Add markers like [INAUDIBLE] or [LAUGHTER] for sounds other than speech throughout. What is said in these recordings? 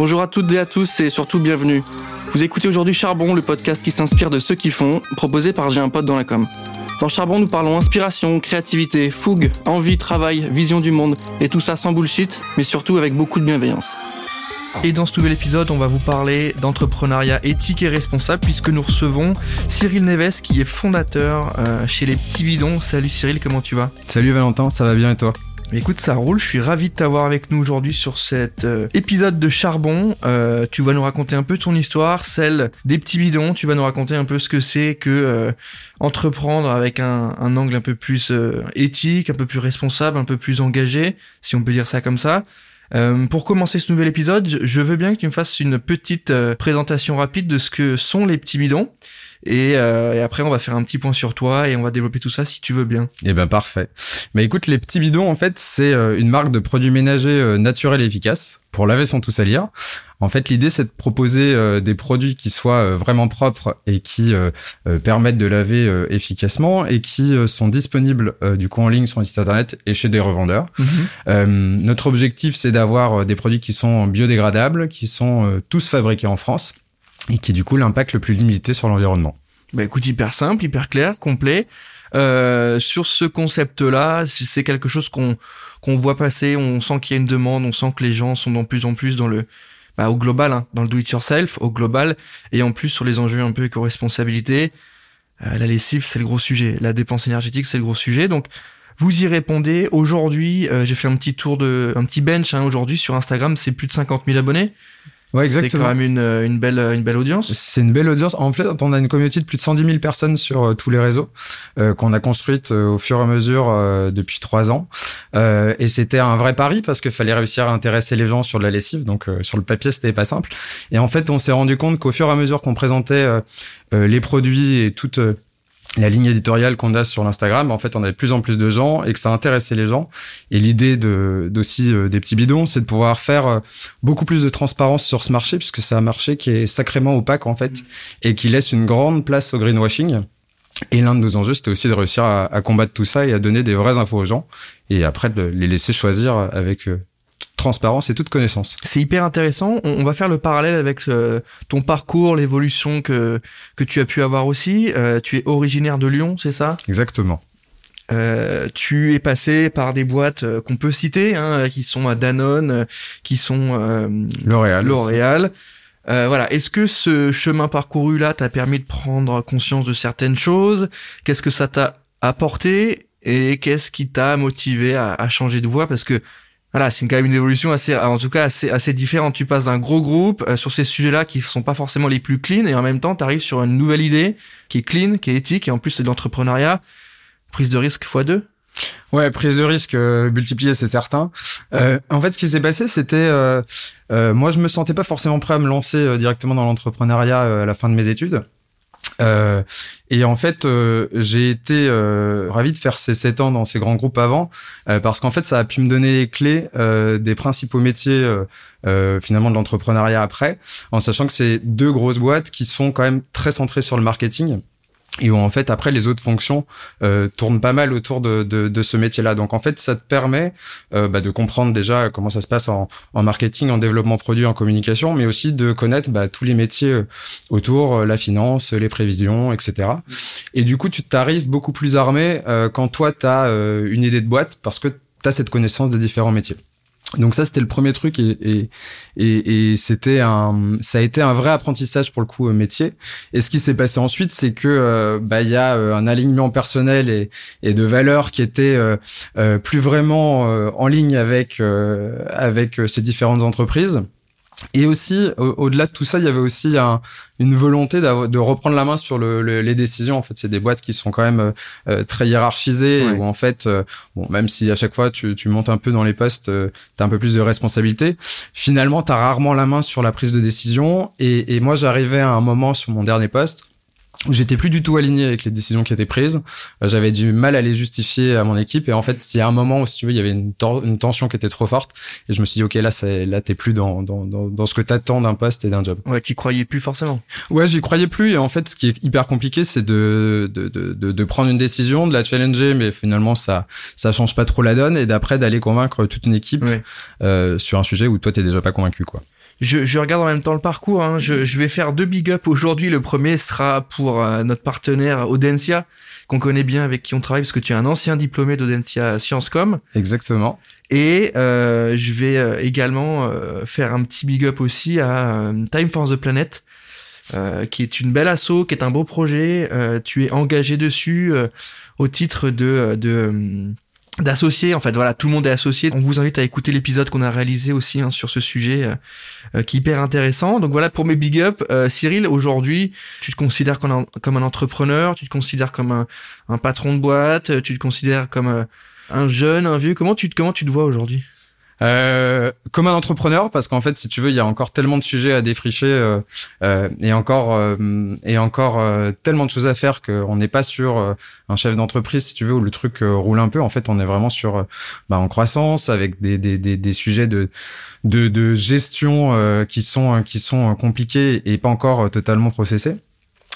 Bonjour à toutes et à tous et surtout bienvenue. Vous écoutez aujourd'hui Charbon, le podcast qui s'inspire de ceux qui font, proposé par J'ai un pote dans la com. Dans Charbon, nous parlons inspiration, créativité, fougue, envie, travail, vision du monde, et tout ça sans bullshit, mais surtout avec beaucoup de bienveillance. Et dans ce nouvel épisode, on va vous parler d'entrepreneuriat éthique et responsable puisque nous recevons Cyril Neves qui est fondateur euh, chez les petits bidons. Salut Cyril, comment tu vas? Salut Valentin, ça va bien et toi? Écoute, ça roule. Je suis ravi de t'avoir avec nous aujourd'hui sur cet euh, épisode de Charbon. Euh, tu vas nous raconter un peu ton histoire, celle des petits bidons. Tu vas nous raconter un peu ce que c'est que entreprendre avec un, angle un peu plus éthique, un peu plus responsable, un peu plus engagé, si on peut dire ça comme ça. Euh, pour commencer ce nouvel épisode, je veux bien que tu me fasses une petite euh, présentation rapide de ce que sont les petits bidons. Et, euh, et, après, on va faire un petit point sur toi et on va développer tout ça si tu veux bien. Eh ben parfait. Mais écoute, les petits bidons, en fait, c'est une marque de produits ménagers naturels et efficaces pour laver son tout salir. En fait, l'idée, c'est de proposer euh, des produits qui soient euh, vraiment propres et qui euh, permettent de laver efficacement et qui sont disponibles du coup en ligne sur le site internet et chez des revendeurs. Mhm. notre objectif, c'est d'avoir des produits qui sont biodégradables, qui sont tous fabriqués en France et qui du coup l'impact le plus limité sur l'environnement. Bah écoute, hyper simple, hyper clair, complet. sur ce concept-là, c'est quelque chose qu'on qu'on voit passer, on sent qu'il y a une demande, on sent que les gens sont de plus en plus dans le bah, au global, hein, dans le do it yourself, au global, et en plus sur les enjeux un peu éco-responsabilité. Euh, la lessive, c'est le gros sujet. La dépense énergétique, c'est le gros sujet. Donc, vous y répondez. Aujourd'hui, euh, j'ai fait un petit tour de, un petit bench hein, aujourd'hui sur Instagram. C'est plus de 50 000 abonnés. Ouais, exactement. C'est quand même une, une, belle, une belle audience. C'est une belle audience. En fait, on a une communauté de plus de 110 000 personnes sur euh, tous les réseaux euh, qu'on a construite euh, au fur et à mesure euh, depuis trois ans. Euh, et c'était un vrai pari parce qu'il fallait réussir à intéresser les gens sur de la lessive. Donc sur le papier, c'était pas simple. Et en fait, on s'est rendu compte qu'au fur et à mesure qu'on présentait les produits et toute la ligne éditoriale qu'on a sur l'Instagram, en fait, on avait de plus en plus de gens et que ça intéressait les gens. Et l'idée de d'aussi euh, des petits bidons, c'est de pouvoir faire euh, beaucoup plus de transparence sur ce marché, puisque c'est un marché qui est sacrément opaque en fait et qui laisse une grande place au greenwashing. Et l'un de nos enjeux, c'était aussi de réussir à, à, combattre tout ça et à donner des vraies infos aux gens et après de les laisser choisir avec euh, transparence et toute connaissance. C'est hyper intéressant. On, va faire le parallèle avec euh, ton parcours, l'évolution que, que tu as pu avoir aussi. Euh, tu es originaire de Lyon, c'est ça? Exactement. Euh, tu es passé par des boîtes euh, qu'on peut citer, hein, qui sont à Danone, qui sont L'Oréal. L'Oréal. voilà. Est-ce que ce chemin parcouru là t'a permis de prendre conscience de certaines choses? Qu'est-ce que ça t'a apporté? Et qu'est-ce qui t'a motivé à, à, changer de voie? Parce que voilà, c'est quand même une évolution assez, en tout cas assez, assez différente. Tu passes d'un gros groupe euh, sur ces sujets-là qui sont pas forcément les plus clean, et en même temps, tu arrives sur une nouvelle idée qui est clean, qui est éthique, et en plus c'est de l'entrepreneuriat. Prise de risque x2 Ouais, prise de risque euh, multipliée, c'est certain. Euh, en fait, ce qui s'est passé, c'était euh, euh, moi, je me sentais pas forcément prêt à me lancer directement dans l'entrepreneuriat à la fin de mes études. Euh, et en fait, euh, j'ai été euh, ravi de faire ces sept ans dans ces grands groupes avant, parce qu'en fait, ça a pu me donner les clés des principaux métiers finalement de l'entrepreneuriat après, en sachant que c'est deux grosses boîtes qui sont quand même très centrées sur le marketing et où en fait après les autres fonctions euh, tournent pas mal autour de, de, de ce métier-là. Donc en fait ça te permet euh, bah, de comprendre déjà comment ça se passe en, en, marketing, en développement produit, en communication, mais aussi de connaître bah, tous les métiers euh, autour, euh, la finance, les prévisions, etc. Et du coup tu t'arrives beaucoup plus armé euh, quand toi tu as une idée de boîte parce que tu as cette connaissance des différents métiers. Donc ça c'était le premier truc et c'était un ça a été un vrai apprentissage pour le coup métier. Et ce qui s'est passé ensuite c'est que euh, bah il y a euh, un alignement personnel et, de valeurs qui était euh, plus vraiment en ligne avec avec ces différentes entreprises et aussi, au-delà de tout ça, il y avait aussi un, une volonté de reprendre la main sur le, les décisions. En fait, c'est des boîtes qui sont quand même euh, très hiérarchisées, ouais. où en fait, euh, bon, même si à chaque fois tu, tu montes un peu dans les postes, euh, tu as un peu plus de responsabilité, finalement, tu as rarement la main sur la prise de décision. Et, et moi, j'arrivais à un moment sur mon dernier poste j'étais plus du tout aligné avec les décisions qui étaient prises. Euh, j'avais du mal à les justifier à mon équipe. Et en fait, il y a un moment où, si tu veux, il y avait une, une tension qui était trop forte. Et je me suis dit, OK, là, là, t'es plus dans, dans, dans, dans ce que t'attends d'un poste et d'un job. Ouais, t'y croyais plus forcément. Ouais, j'y croyais plus. Et en fait, ce qui est hyper compliqué, c'est de, de, de, de, de prendre une décision, de la challenger, mais finalement, ça, ça change pas trop la donne. Et d'après, d'aller convaincre toute une équipe ouais. euh, sur un sujet où toi, t'es déjà pas convaincu, quoi Je, je, regarde en même temps le parcours. Hein. Je, je, vais faire deux big up aujourd'hui. Le premier sera pour euh, notre partenaire Audencia, qu'on connaît bien, avec qui on travaille, parce que tu es un ancien diplômé d'Audencia Sciencescom. Exactement. Et euh, je vais euh, également euh, faire un petit big up aussi à Time for the Planet, qui est une belle asso, qui est un beau projet. tu es engagé dessus au titre de, de d'associer en fait voilà tout le monde est associé. On vous invite à écouter l'épisode qu'on a réalisé aussi hein, sur ce sujet qui est hyper intéressant. Donc voilà pour mes big up Cyril aujourd'hui tu te considères comme un, comme un entrepreneur tu te considères comme un, un patron de boîte tu te considères comme un jeune, un vieux. Comment tu, comment tu te vois aujourd'hui? Euh, comme un entrepreneur parce qu'en fait si tu veux il y a encore tellement de sujets à défricher euh, euh, et encore euh, et encore tellement de choses à faire qu'on n'est pas sur un chef d'entreprise si tu veux où le truc roule un peu. En fait on est vraiment sur bah, en croissance avec des, des, des, des sujets de de, de gestion qui sont qui sont compliqués et pas encore totalement processés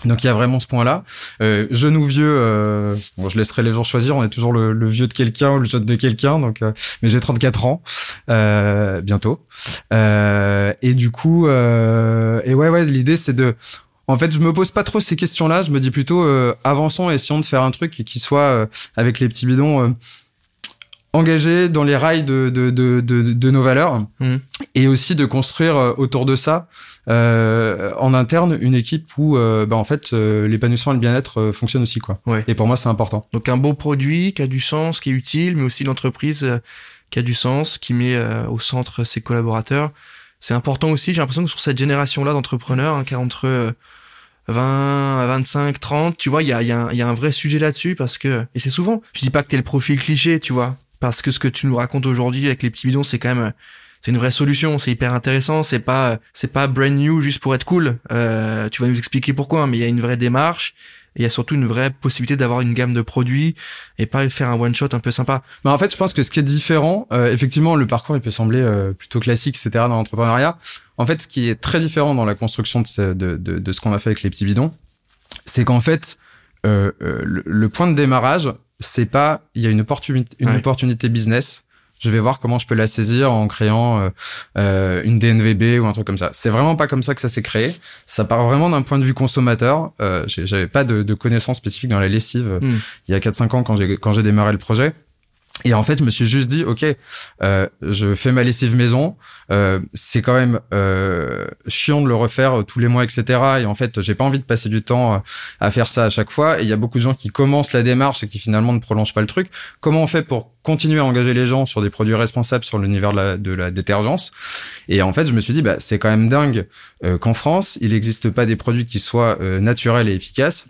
donc il y a vraiment ce point-là. Euh, jeune ou vieux, euh, bon, je laisserai les gens choisir. On est toujours le, le vieux de quelqu'un ou le jeune de quelqu'un. Donc, euh, mais j'ai 34 ans euh, bientôt. Euh, et du coup, euh, et ouais, ouais, l'idée c'est de, en fait, je me pose pas trop ces questions-là. Je me dis plutôt, avançons, essayons de faire un truc qui soit avec les petits bidons engagé dans les rails de, de, de, de, de nos valeurs mmh. et aussi de construire autour de ça euh, en interne une équipe où euh, bah, en fait euh, l'épanouissement et le bien-être euh, fonctionnent aussi quoi. Ouais. Et pour moi c'est important. Donc un beau produit qui a du sens, qui est utile, mais aussi l'entreprise qui a du sens, qui met au centre ses collaborateurs. C'est important aussi. J'ai l'impression que sur cette génération-là d'entrepreneurs, hein, qui a entre 20 25, 30, tu vois, il y a, y, a y a un vrai sujet là-dessus parce que et c'est souvent. Je dis pas que t'es le profil cliché, tu vois, parce que ce que tu nous racontes aujourd'hui avec les petits bidons, c'est quand même c'est une vraie solution, c'est hyper intéressant, c'est pas c'est pas brand new juste pour être cool. Euh, tu vas nous expliquer pourquoi, hein, mais il y a une vraie démarche. Il y a surtout une vraie possibilité d'avoir une gamme de produits et pas faire un one shot un peu sympa. Mais en fait, je pense que ce qui est différent, euh, effectivement, le parcours il peut sembler euh, plutôt classique, etc. dans l'entrepreneuriat. En fait, ce qui est très différent dans la construction de ce, de, de, ce qu'on a fait avec les petits bidons, c'est qu'en fait, euh, euh le, point de démarrage, c'est pas il y a une opportunité, une ouais. opportunité business je vais voir comment je peux la saisir en créant euh, euh une DNVB ou un truc comme ça. C'est vraiment pas comme ça que ça s'est créé. Ça part vraiment d'un point de vue consommateur. Euh, J'avais pas de, de, connaissances spécifiques dans la lessive mm. il y a 4-5 ans quand j'ai quand j'ai démarré le projet. Et en fait, je me suis juste dit, ok, euh, je fais ma lessive maison. Euh, c'est quand même euh, chiant de le refaire tous les mois, etc. Et en fait, j'ai pas envie de passer du temps à faire ça à chaque fois. Et il y a beaucoup de gens qui commencent la démarche et qui finalement ne prolongent pas le truc. Comment on fait pour continuer à engager les gens sur des produits responsables sur l'univers de la, de la détergence? Et en fait, je me suis dit, bah, c'est quand même dingue euh, qu'en France, il n'existe pas des produits qui soient euh, naturels et efficaces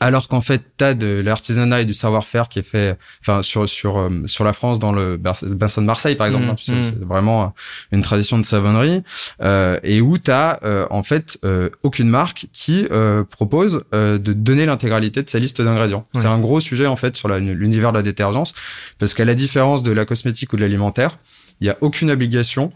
alors qu'en fait t'as de l'artisanat et du savoir-faire qui est fait enfin sur sur euh, sur la France dans le bassin de Marseille par exemple mmh, hein, tu sais, mmh. c'est vraiment une tradition de savonnerie euh, et où t'as euh, en fait euh, aucune marque qui euh, propose euh, de donner l'intégralité de sa liste d'ingrédients c'est un gros sujet en fait sur l'univers de la détergence parce qu'à la différence de la cosmétique ou de l'alimentaire il y a aucune obligation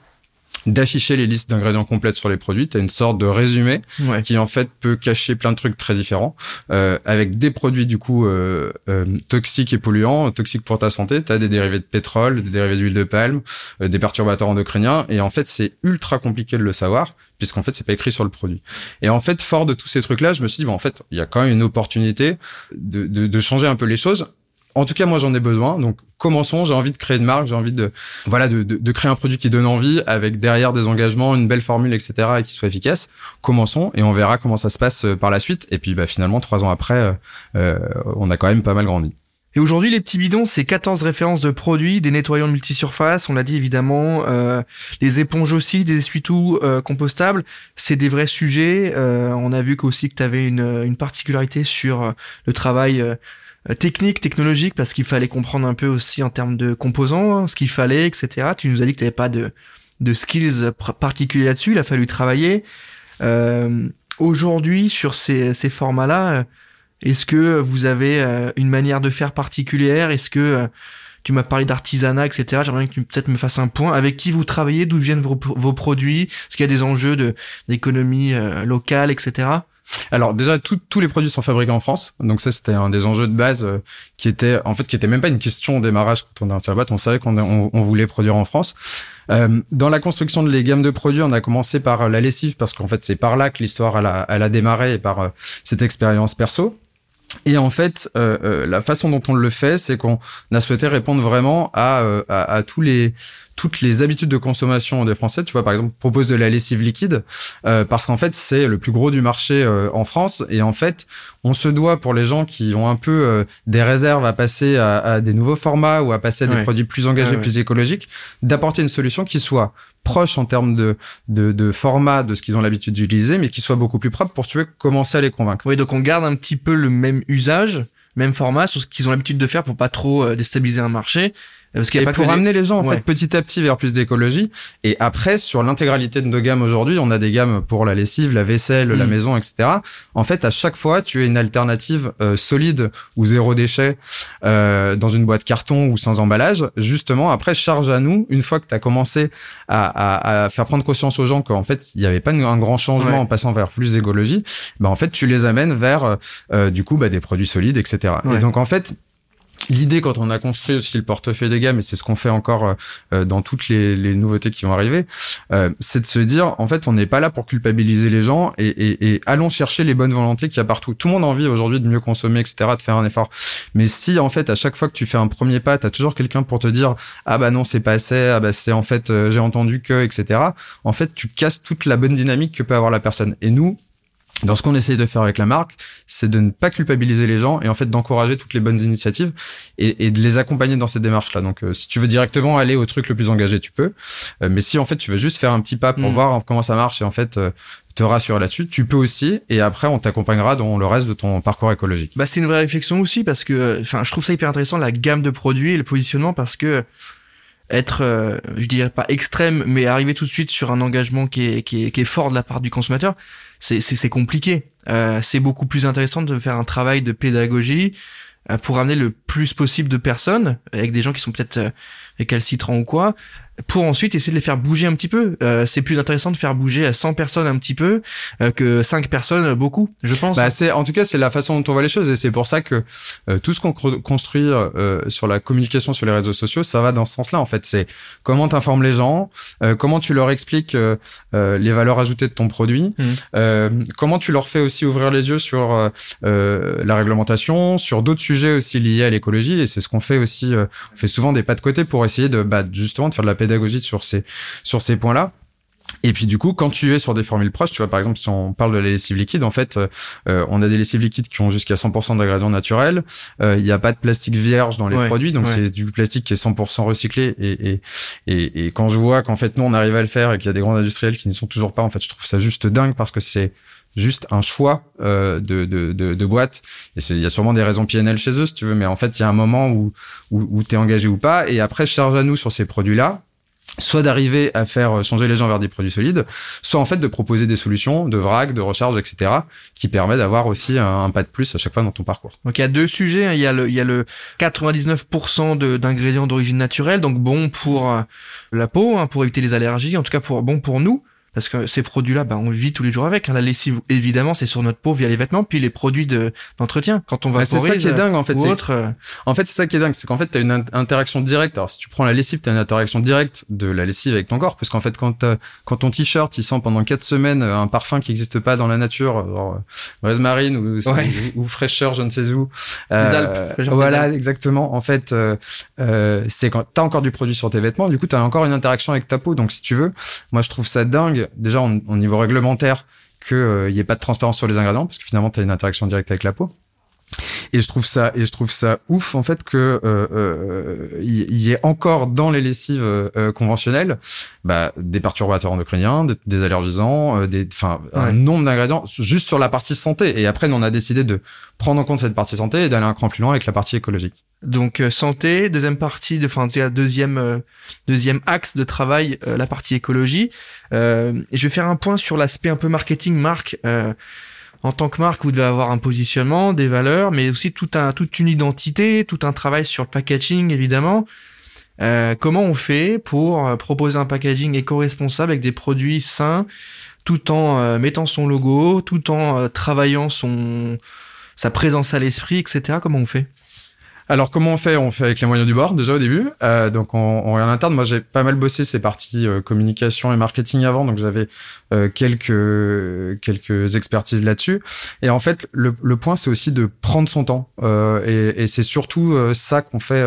d'afficher les listes d'ingrédients complètes sur les produits. Tu as une sorte de résumé ouais. qui en fait peut cacher plein de trucs très différents euh, avec des produits du coup euh, euh, toxiques et polluants, toxiques pour ta santé. Tu as des dérivés de pétrole, des dérivés d'huile de palme, euh, des perturbateurs endocriniens et en fait c'est ultra compliqué de le savoir puisqu'en fait c'est pas écrit sur le produit. Et en fait fort de tous ces trucs là, je me suis dit bon en fait il y a quand même une opportunité de, de, de changer un peu les choses en tout cas, moi, j'en ai besoin. Donc, commençons. J'ai envie de créer une marque. J'ai envie de, voilà, de, de, de, créer un produit qui donne envie avec derrière des engagements, une belle formule, etc. et qui soit efficace. Commençons et on verra comment ça se passe euh, par la suite. Et puis, bah, finalement, trois ans après, euh, euh, on a quand même pas mal grandi. Et aujourd'hui, les petits bidons, c'est 14 références de produits, des nettoyants multisurface, on l'a dit évidemment, euh, les éponges aussi, des essuie-tout euh, compostables, c'est des vrais sujets. Euh, on a vu qu'aussi que tu avais une, une particularité sur le travail euh, technique, technologique, parce qu'il fallait comprendre un peu aussi en termes de composants, hein, ce qu'il fallait, etc. Tu nous as dit que tu n'avais pas de, de skills particuliers là-dessus, il a fallu travailler. Euh, Aujourd'hui, sur ces, ces formats-là, euh, est-ce que vous avez euh, une manière de faire particulière? Est-ce que tu m'as parlé d'artisanat, etc. J'aimerais que tu peut-être me fasses un point. Avec qui vous travaillez? D'où viennent vos, vos produits? Est-ce qu'il y a des enjeux de d'économie euh, locale, etc. Alors déjà, tous les produits sont fabriqués en France, donc ça c'était un des enjeux de base euh, qui était en fait qui était même pas une question au démarrage quand on a un boîte, on savait qu'on on, voulait produire en France. Euh, dans la construction de les gammes de produits, on a commencé par la lessive parce qu'en fait c'est par là que l'histoire elle a, elle a démarré et par euh, cette expérience perso. Et en fait, euh, euh, la façon dont on le fait, c'est qu'on a souhaité répondre vraiment à, à, à tous les toutes les habitudes de consommation des Français. Tu vois, par exemple, propose de la lessive liquide euh, parce qu'en fait, c'est le plus gros du marché euh, en France. Et en fait, on se doit pour les gens qui ont un peu euh, des réserves à passer à, à, des nouveaux formats ou à passer à des produits plus engagés, plus écologiques, d'apporter une solution qui soit proche en termes de, de, de format de ce qu'ils ont l'habitude d'utiliser, mais qui soit beaucoup plus propre pour tu commencer à les convaincre. Oui, donc on garde un petit peu le même usage, même format, sur ce qu'ils ont l'habitude de faire pour pas trop déstabiliser un marché parce qu'il pour amener les gens en fait petit à petit vers plus d'écologie. Et après, sur l'intégralité de nos gammes aujourd'hui, on a des gammes pour la lessive, la vaisselle, la mm. maison, etc. En fait, à chaque fois, tu as une alternative euh, solide ou zéro déchet euh, dans une boîte carton ou sans emballage. Justement, après, charge à nous, une fois que tu as commencé à, à, à, faire prendre conscience aux gens qu'en fait, il n'y avait pas un grand changement en passant vers plus d'écologie, bah en fait, tu les amènes vers euh, du coup bah, des produits solides, etc. Et donc en fait, L'idée quand on a construit aussi le portefeuille de gamme, et c'est ce qu'on fait encore euh, euh, dans toutes les, les, nouveautés qui vont arriver, euh, c'est de se dire, en fait, on n'est pas là pour culpabiliser les gens et, et, et allons chercher les bonnes volontés qu'il y a partout. Tout le monde a envie aujourd'hui de mieux consommer, etc., de faire un effort. Mais si, en fait, à chaque fois que tu fais un premier pas, tu as toujours quelqu'un pour te dire, ah bah non, c'est pas assez, ah bah c'est en fait, j'ai entendu que, etc., en fait, tu casses toute la bonne dynamique que peut avoir la personne. Et nous, dans ce qu'on essaye de faire avec la marque, c'est de ne pas culpabiliser les gens et en fait d'encourager toutes les bonnes initiatives et, et de les accompagner dans cette démarche-là. Donc, euh, si tu veux directement aller au truc le plus engagé, tu peux. Euh, mais si en fait tu veux juste faire un petit pas pour mm. voir comment ça marche et en fait euh, te rassurer là-dessus, tu peux aussi. Et après, on t'accompagnera dans le reste de ton parcours écologique. Bah, c'est une vraie réflexion aussi parce que, enfin, je trouve ça hyper intéressant la gamme de produits et le positionnement parce que être, je dirais pas extrême, mais arriver tout de suite sur un engagement qui est, qui est, qui est fort de la part du consommateur c'est compliqué. Euh, c'est beaucoup plus intéressant de faire un travail de pédagogie euh, pour amener le plus possible de personnes avec des gens qui sont peut-être euh, récalcitrants ou quoi pour ensuite essayer de les faire bouger un petit peu. Euh, c'est plus intéressant de faire bouger à 100 personnes un petit peu euh, que 5 personnes beaucoup, je pense. Bah c'est en tout cas c'est la façon dont on voit les choses et c'est pour ça que euh, tout ce qu'on construit euh, sur la communication sur les réseaux sociaux, ça va dans ce sens-là en fait, c'est comment tu informes les gens, comment tu leur expliques les valeurs ajoutées de ton produit, mmh. comment tu leur fais aussi ouvrir les yeux sur la réglementation, sur d'autres sujets aussi liés à l'écologie et c'est ce qu'on fait aussi on fait souvent des pas de côté pour essayer de bah, justement de faire de la pédagogie pédagogie sur ces, sur ces points-là. Et puis du coup, quand tu es sur des formules proches, tu vois par exemple si on parle de la lessive liquide, en fait, euh, on a des lessives liquides qui ont jusqu'à 100% d'ingrédients naturels. Euh, il n'y a pas de plastique vierge dans les produits, donc c'est du plastique qui est 100% recyclé. Et, et, et, et quand je vois qu'en fait nous on arrive à le faire et qu'il y a des grands industriels qui n'y sont toujours pas, en fait, je trouve ça juste dingue parce que c'est juste un choix euh, de, de, de, de, boîte. Et il y a sûrement des raisons PNL chez eux, si tu veux, mais en fait, il y a un moment où, où, où tu es engagé ou pas. Et après, charge à nous sur ces produits-là soit d'arriver à faire changer les gens vers des produits solides, soit en fait de proposer des solutions de vrac, de recharge, etc., qui permet d'avoir aussi un, pas de plus à chaque fois dans ton parcours. Donc il y a deux sujets, hein. il y a le, il y a le 99% d'ingrédients d'origine naturelle, donc bon pour euh, la peau, hein, pour éviter les allergies, en tout cas pour bon pour nous, parce que ces produits-là, bah, on vit tous les jours avec. Hein. La lessive, évidemment, c'est sur notre peau via les vêtements, puis les produits de d'entretien. Quand on va bah, c'est ça qui est dingue en fait. Autre, euh, En fait, c'est ça qui est dingue, c'est qu'en fait, tu as une interaction directe. Alors, si tu prends la lessive, tu as une interaction directe de la lessive avec ton corps, parce qu'en fait, quand quand ton t-shirt, il sent pendant quatre semaines euh, un parfum qui n'existe pas dans la nature, genre euh, ou, ou, fraîcheur, je ne sais où. Euh, Alpes. Voilà, exactement. En fait, euh, c'est quand t'as encore du produit sur tes vêtements, du coup, tu as encore une interaction avec ta peau. Donc, si tu veux, moi, je trouve ça dingue déjà au niveau réglementaire qu'il n'y ait pas de transparence sur les ingrédients parce que finalement tu as une interaction directe avec la peau. Et je trouve ça et je trouve ça ouf en fait que euh, euh, y, ait encore dans les lessives euh, conventionnelles bah, des perturbateurs endocriniens, des, des allergisants, des enfin un nombre d'ingrédients juste sur la partie santé. Et après, on a décidé de prendre en compte cette partie santé et d'aller un cran plus loin avec la partie écologique. Donc santé, deuxième partie, de, enfin deuxième deuxième axe de travail, la partie écologie. et je vais faire un point sur l'aspect un peu marketing, marque en tant que marque, vous devez avoir un positionnement, des valeurs, mais aussi tout un, toute une identité, tout un travail sur le packaging, évidemment. Euh, comment on fait pour euh, proposer un packaging éco-responsable avec des produits sains, tout en mettant son logo, tout en travaillant son sa présence à l'esprit, etc. Comment on fait? Alors comment on fait? On fait avec les moyens du bord déjà au début. Euh, donc on, on en interne. Moi j'ai pas mal bossé ces parties euh, communication et marketing avant, donc j'avais euh, quelques quelques expertises là-dessus. Et en fait le, le point c'est aussi de prendre son temps. Euh, et, et c'est surtout euh, ça qu'on fait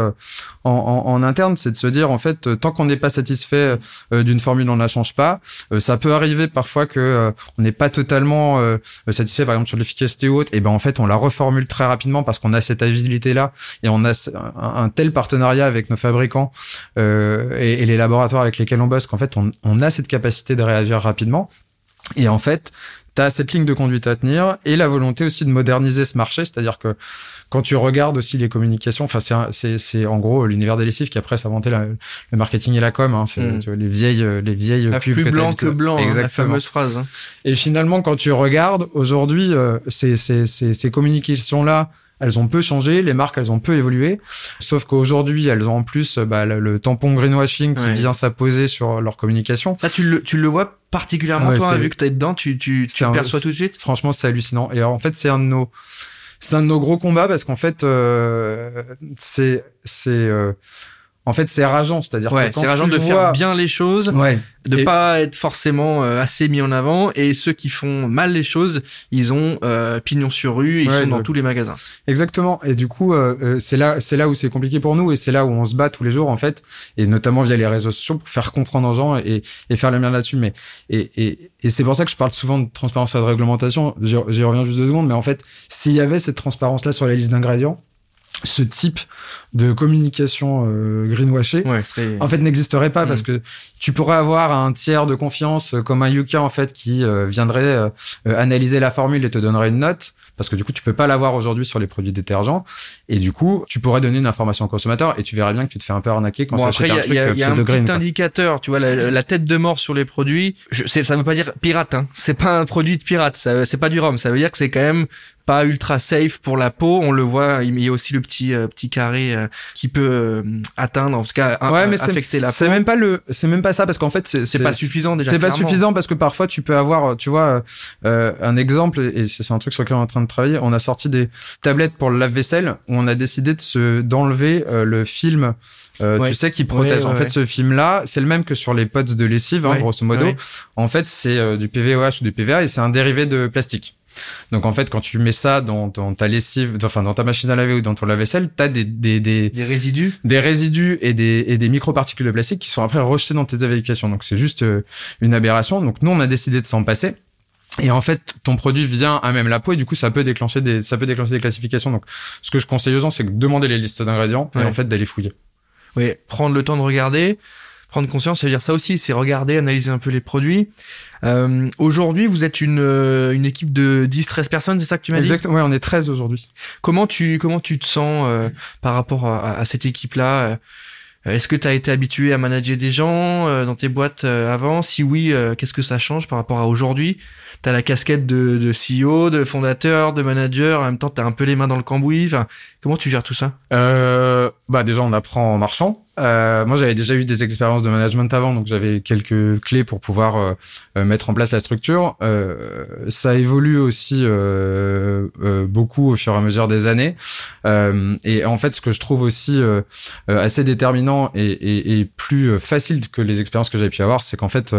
en, en, en, interne, c'est de se dire en fait tant qu'on n'est pas satisfait d'une formule, on ne la change pas. ça peut arriver parfois que on n'est pas totalement satisfait par exemple sur l'efficacité ou autre. Et ben en fait on la reformule très rapidement parce qu'on a cette agilité là on a un, tel partenariat avec nos fabricants euh, et, les laboratoires avec lesquels on bosse qu'en fait, on, a cette capacité de réagir rapidement. Et en fait, tu as cette ligne de conduite à tenir et la volonté aussi de moderniser ce marché, c'est-à-dire que quand tu regardes aussi les communications, enfin c'est c'est en gros l'univers des lessives qui après s'inventait le marketing et la com, hein, c'est Hmm. les vieilles les vieilles La pubs plus que blanc que blanc, hein, la fameuse phrase. hein. Et finalement, quand tu regardes, aujourd'hui, euh, ces, ces, ces, ces communications-là, elles ont peu changé, les marques, elles ont peu évolué. Sauf qu'aujourd'hui, elles ont en plus euh, bah, le, le tampon greenwashing qui Ouais. vient s'apposer sur leur communication. Ça, tu le, tu le vois particulièrement, Ouais, toi, vu que t'es dedans, tu, tu, tu un- perçois tout de suite Franchement, c'est hallucinant. Et alors, en fait, c'est un de nos, c'est un de nos gros combats parce qu'en fait, euh, c'est, c'est, euh, en fait, c'est rageant. C'est-à-dire Ouais, que c'est rageant de vois- faire bien les choses, Ouais. de Et- pas être forcément euh, assez mis en avant, et ceux qui font mal les choses, ils ont euh, pignon sur rue, et ils sont dans le- tous les magasins. Exactement. Et du coup, euh, euh, c'est là, c'est là où c'est compliqué pour nous et c'est là où on se bat tous les jours en fait, et notamment via les réseaux sociaux pour faire comprendre aux gens et, et faire la lumière là-dessus. Mais et, et, et c'est pour ça que je parle souvent de transparence et de réglementation. J'y reviens juste deux secondes, mais en fait, s'il y avait cette transparence là sur la liste d'ingrédients, ce type de communication euh, greenwashée, Ouais, en fait n'existerait pas Mm. parce que tu pourrais avoir un tiers de confiance euh, comme un Yuka en fait qui euh, viendrait euh, euh, analyser la formule et te donnerait une note parce que du coup tu peux pas l'avoir aujourd'hui sur les produits détergents et du coup tu pourrais donner une information au consommateur et tu verrais bien que tu te fais un peu arnaquer quand Bon, tu après, achètes il y un a, truc y a- y a euh, un pseudo-green, petit quoi. indicateur, tu vois, la, la tête de mort sur les produits. Je, ça veut pas dire pirate, hein. C'est pas un produit de pirate. Ça, c'est pas du rhum. Ça veut dire que c'est quand même pas ultra safe pour la peau. On le voit. Il y a aussi le petit euh, petit carré euh, qui peut euh, atteindre, en tout cas, un- Ouais, mais c'est- affecter la peau. c'est même pas le c'est même pas ça parce qu'en fait c'est pas suffisant déjà. C'est pas suffisant parce que parfois tu peux avoir, tu vois, euh, un exemple et c'est un truc sur lequel on est en train de travailler. On a sorti des tablettes pour le lave-vaisselle où on a décidé de se d'enlever euh, le film. euh, Ouais. Tu sais qui protège. Ouais, en fait, ce film-là, c'est le même que sur les pots de lessive, hein, grosso modo. En fait, c'est euh, du PVOH ou du PVA et c'est un dérivé de plastique. Donc en fait, quand tu mets ça dans, dans ta lessive, enfin dans ta machine à laver ou dans ton lave-vaisselle, t'as des, des, des, Des résidus. des résidus et des, et des microparticules de plastique qui sont après rejetés dans tes évacuations. Donc c'est juste euh, une aberration. Donc nous, on a décidé de s'en passer. Et en fait, ton produit vient à même la peau et du coup, ça peut déclencher des, ça peut déclencher des classifications. Donc, ce que je conseille aux gens, c'est de demander les listes d'ingrédients Ouais. et en fait d'aller fouiller. Oui, prendre le temps de regarder, prendre conscience, ça veut dire ça aussi, c'est regarder, analyser un peu les produits. Euh, Aujourd'hui, vous êtes une, euh, une équipe de 10-13 personnes, c'est ça que tu m'as dit? Exactement. Ouais, on est 13 aujourd'hui. Comment tu, comment tu te sens euh, par rapport à, à cette équipe-là? Est-ce que tu as été habitué à manager des gens euh, dans tes boîtes euh, avant? Si oui, euh, qu'est-ce que ça change par rapport à aujourd'hui? T'as la casquette de, de CEO, de fondateur, de manager, en même temps t'as un peu les mains dans le cambouis. Enfin, comment tu gères tout ça? Euh, bah déjà, on apprend en marchant. Euh, moi, j'avais déjà eu des expériences de management avant, donc j'avais quelques clés pour pouvoir euh, euh, mettre en place la structure. Euh, ça évolue aussi euh, beaucoup au fur et à mesure des années. Et en fait, ce que je trouve aussi assez déterminant et, et, et plus facile que les expériences que j'avais pu avoir, c'est qu'en fait,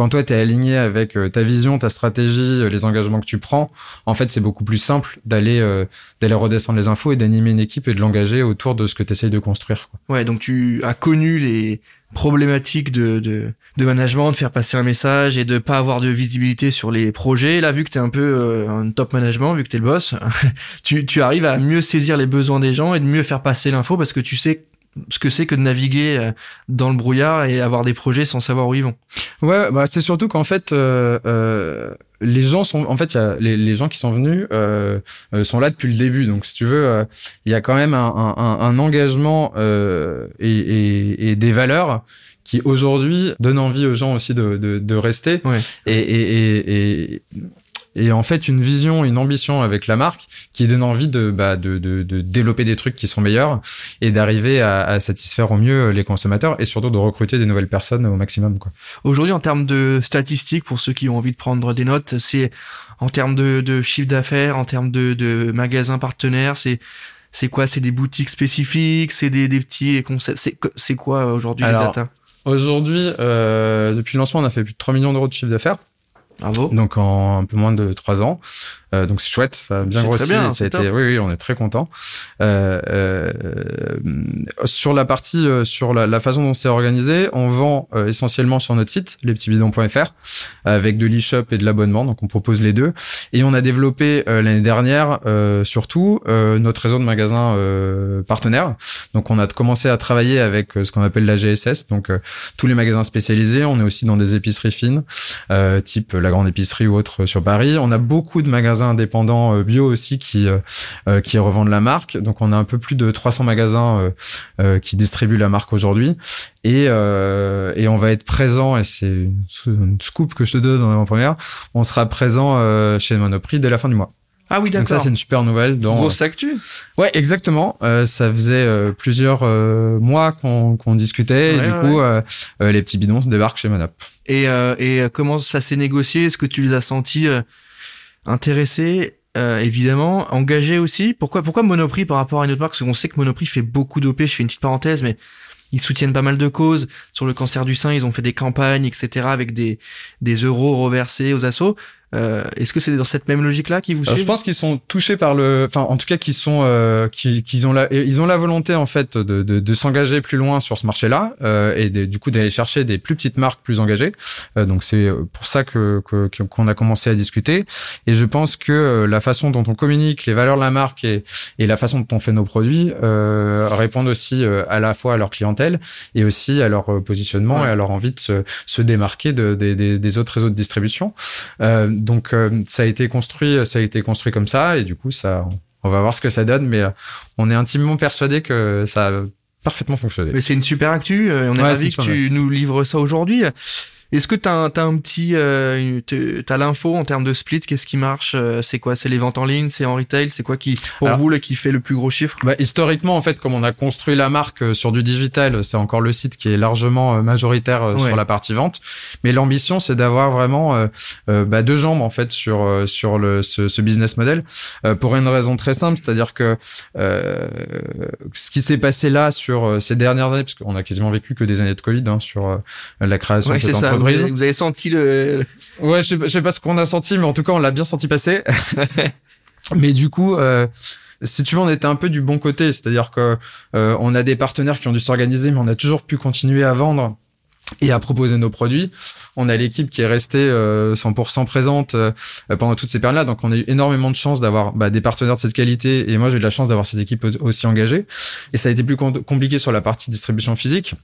quand toi, tu es aligné avec euh, ta vision, ta stratégie, euh, les engagements que tu prends, en fait, c'est beaucoup plus simple d'aller euh, d'aller redescendre les infos et d'animer une équipe et de l'engager autour de ce que tu essayes de construire. Quoi. Ouais, donc tu as connu les problématiques de, de, de management, de faire passer un message et de pas avoir de visibilité sur les projets. Là, vu que tu es un peu euh, un top management, vu que tu es le boss, [LAUGHS] tu, tu arrives à mieux saisir les besoins des gens et de mieux faire passer l'info parce que tu sais ce que c'est que de naviguer euh, dans le brouillard et avoir des projets sans savoir où ils vont. Ouais, bah c'est surtout qu'en fait, euh, euh, les gens sont, en fait, il y a les, les gens qui sont venus euh, euh, sont là depuis le début. Donc, si tu veux, euh, il y a quand même un, un, un- engagement euh, et, et, et des valeurs qui aujourd'hui donnent envie aux gens aussi de, de, de rester. Ouais. Et, et, et, et en fait une vision, une ambition avec la marque qui donne envie de, bah, de, de, de développer des trucs qui sont meilleurs et d'arriver à, à, satisfaire au mieux les consommateurs et surtout de recruter des nouvelles personnes au maximum. Quoi. Aujourd'hui, en termes de statistiques, pour ceux qui ont envie de prendre des notes, c'est en termes de, de chiffre d'affaires, en termes de, de magasins partenaires, c'est c'est quoi? C'est des boutiques spécifiques? C'est des, des petits concepts? C'est c'est quoi aujourd'hui les data Aujourd'hui, euh, depuis le lancement, on a fait plus de 3 millions d'euros de chiffre d'affaires. Bravo. Donc en un peu moins de 3 ans. Euh, donc c'est chouette, ça a bien grossi. Bien, ça a été, oui, oui, on est très content. Euh, euh, sur la partie, euh, sur la, la, façon dont c'est organisé, on vend euh, essentiellement sur notre site, lespetitsbidons.fr, avec de l'e-shop et de l'abonnement. Donc on propose les deux. Et on a développé l'année dernière, surtout, notre réseau de magasins partenaires. Donc on a commencé à travailler avec ce qu'on appelle la GSS, donc tous les magasins spécialisés. On est aussi dans des épiceries fines, type la grande épicerie ou autre sur Paris. On a beaucoup de magasins indépendants euh, bio aussi qui euh, euh, qui revendent la marque. Donc on a un peu plus de 300 magasins qui distribuent la marque aujourd'hui et et on va être présent et c'est une scoop que je te donne dans la première. On sera présent chez Monoprix dès la fin du mois. Ah oui, d'accord. Donc ça, c'est une super nouvelle. Dans... Grosse actu. Ouais, exactement. Euh, ça faisait plusieurs mois qu'on qu'on discutait. et du coup, les petits bidons se débarquent chez Monop. Et, et comment ça s'est négocié? Est-ce que tu les as sentis intéressé euh, évidemment, engagé aussi. Pourquoi pourquoi Monoprix par rapport à une autre marque? Parce qu'on sait que Monoprix fait beaucoup d'OP. Je fais une petite parenthèse, mais ils soutiennent pas mal de causes sur le cancer du sein. Ils ont fait des campagnes, etc., avec des des euros reversés aux assos. Euh, Est-ce que c'est dans cette même logique-là qu'ils vous suivent Je pense qu'ils sont touchés par le, enfin en tout cas qu'ils sont, euh, qu'ils ont la, ils ont la volonté en fait de, de, de s'engager plus loin sur ce marché-là euh, et de, du coup d'aller chercher des plus petites marques plus engagées. Euh, donc c'est pour ça que qu'on a commencé à discuter. Et je pense que euh, la façon dont on communique, les valeurs de la marque et, et la façon dont on fait nos produits euh, répondent aussi à la fois à leur clientèle et aussi à leur positionnement et à leur envie de se, se démarquer de, des, des autres réseaux de distribution. Euh, donc euh, ça a été construit, ça a été construit comme ça, et du coup ça, on va voir ce que ça donne, mais euh, on est intimement persuadé que ça a parfaitement fonctionné. Mais c'est une super actu, on est ravis que tu nous livres ça aujourd'hui. Est-ce que t'as un, as un petit, euh, t'as l'info en termes de split Qu'est-ce qui marche euh, C'est quoi C'est les ventes en ligne C'est en retail C'est quoi qui, pour vous, le, qui fait le plus gros chiffre? bah, Historiquement, en fait, comme on a construit la marque euh, sur du digital, c'est encore le site qui est largement euh, majoritaire sur la partie vente. Mais l'ambition, c'est d'avoir vraiment bah, deux jambes en fait sur sur le ce, ce business model pour une raison très simple, c'est-à-dire que ce qui s'est passé là sur ces dernières années, parce qu'on a quasiment vécu que des années de Covid hein, sur la création de cette entreprise. Vous avez, senti le. Ouais, je sais, sais pas ce qu'on a senti, mais en tout cas, on l'a bien senti passer. [LAUGHS] mais du coup. Euh, si tu veux, on était un peu du bon côté, c'est-à-dire que euh, on a des partenaires qui ont dû s'organiser, mais on a toujours pu continuer à vendre et à proposer nos produits. On a l'équipe qui est restée euh, 100% présente euh, pendant toutes ces périodes-là, donc on a eu énormément de chance d'avoir bah, des partenaires de cette qualité. Et moi, j'ai eu de la chance d'avoir cette équipe aussi engagée. Et ça a été plus compliqué sur la partie distribution physique.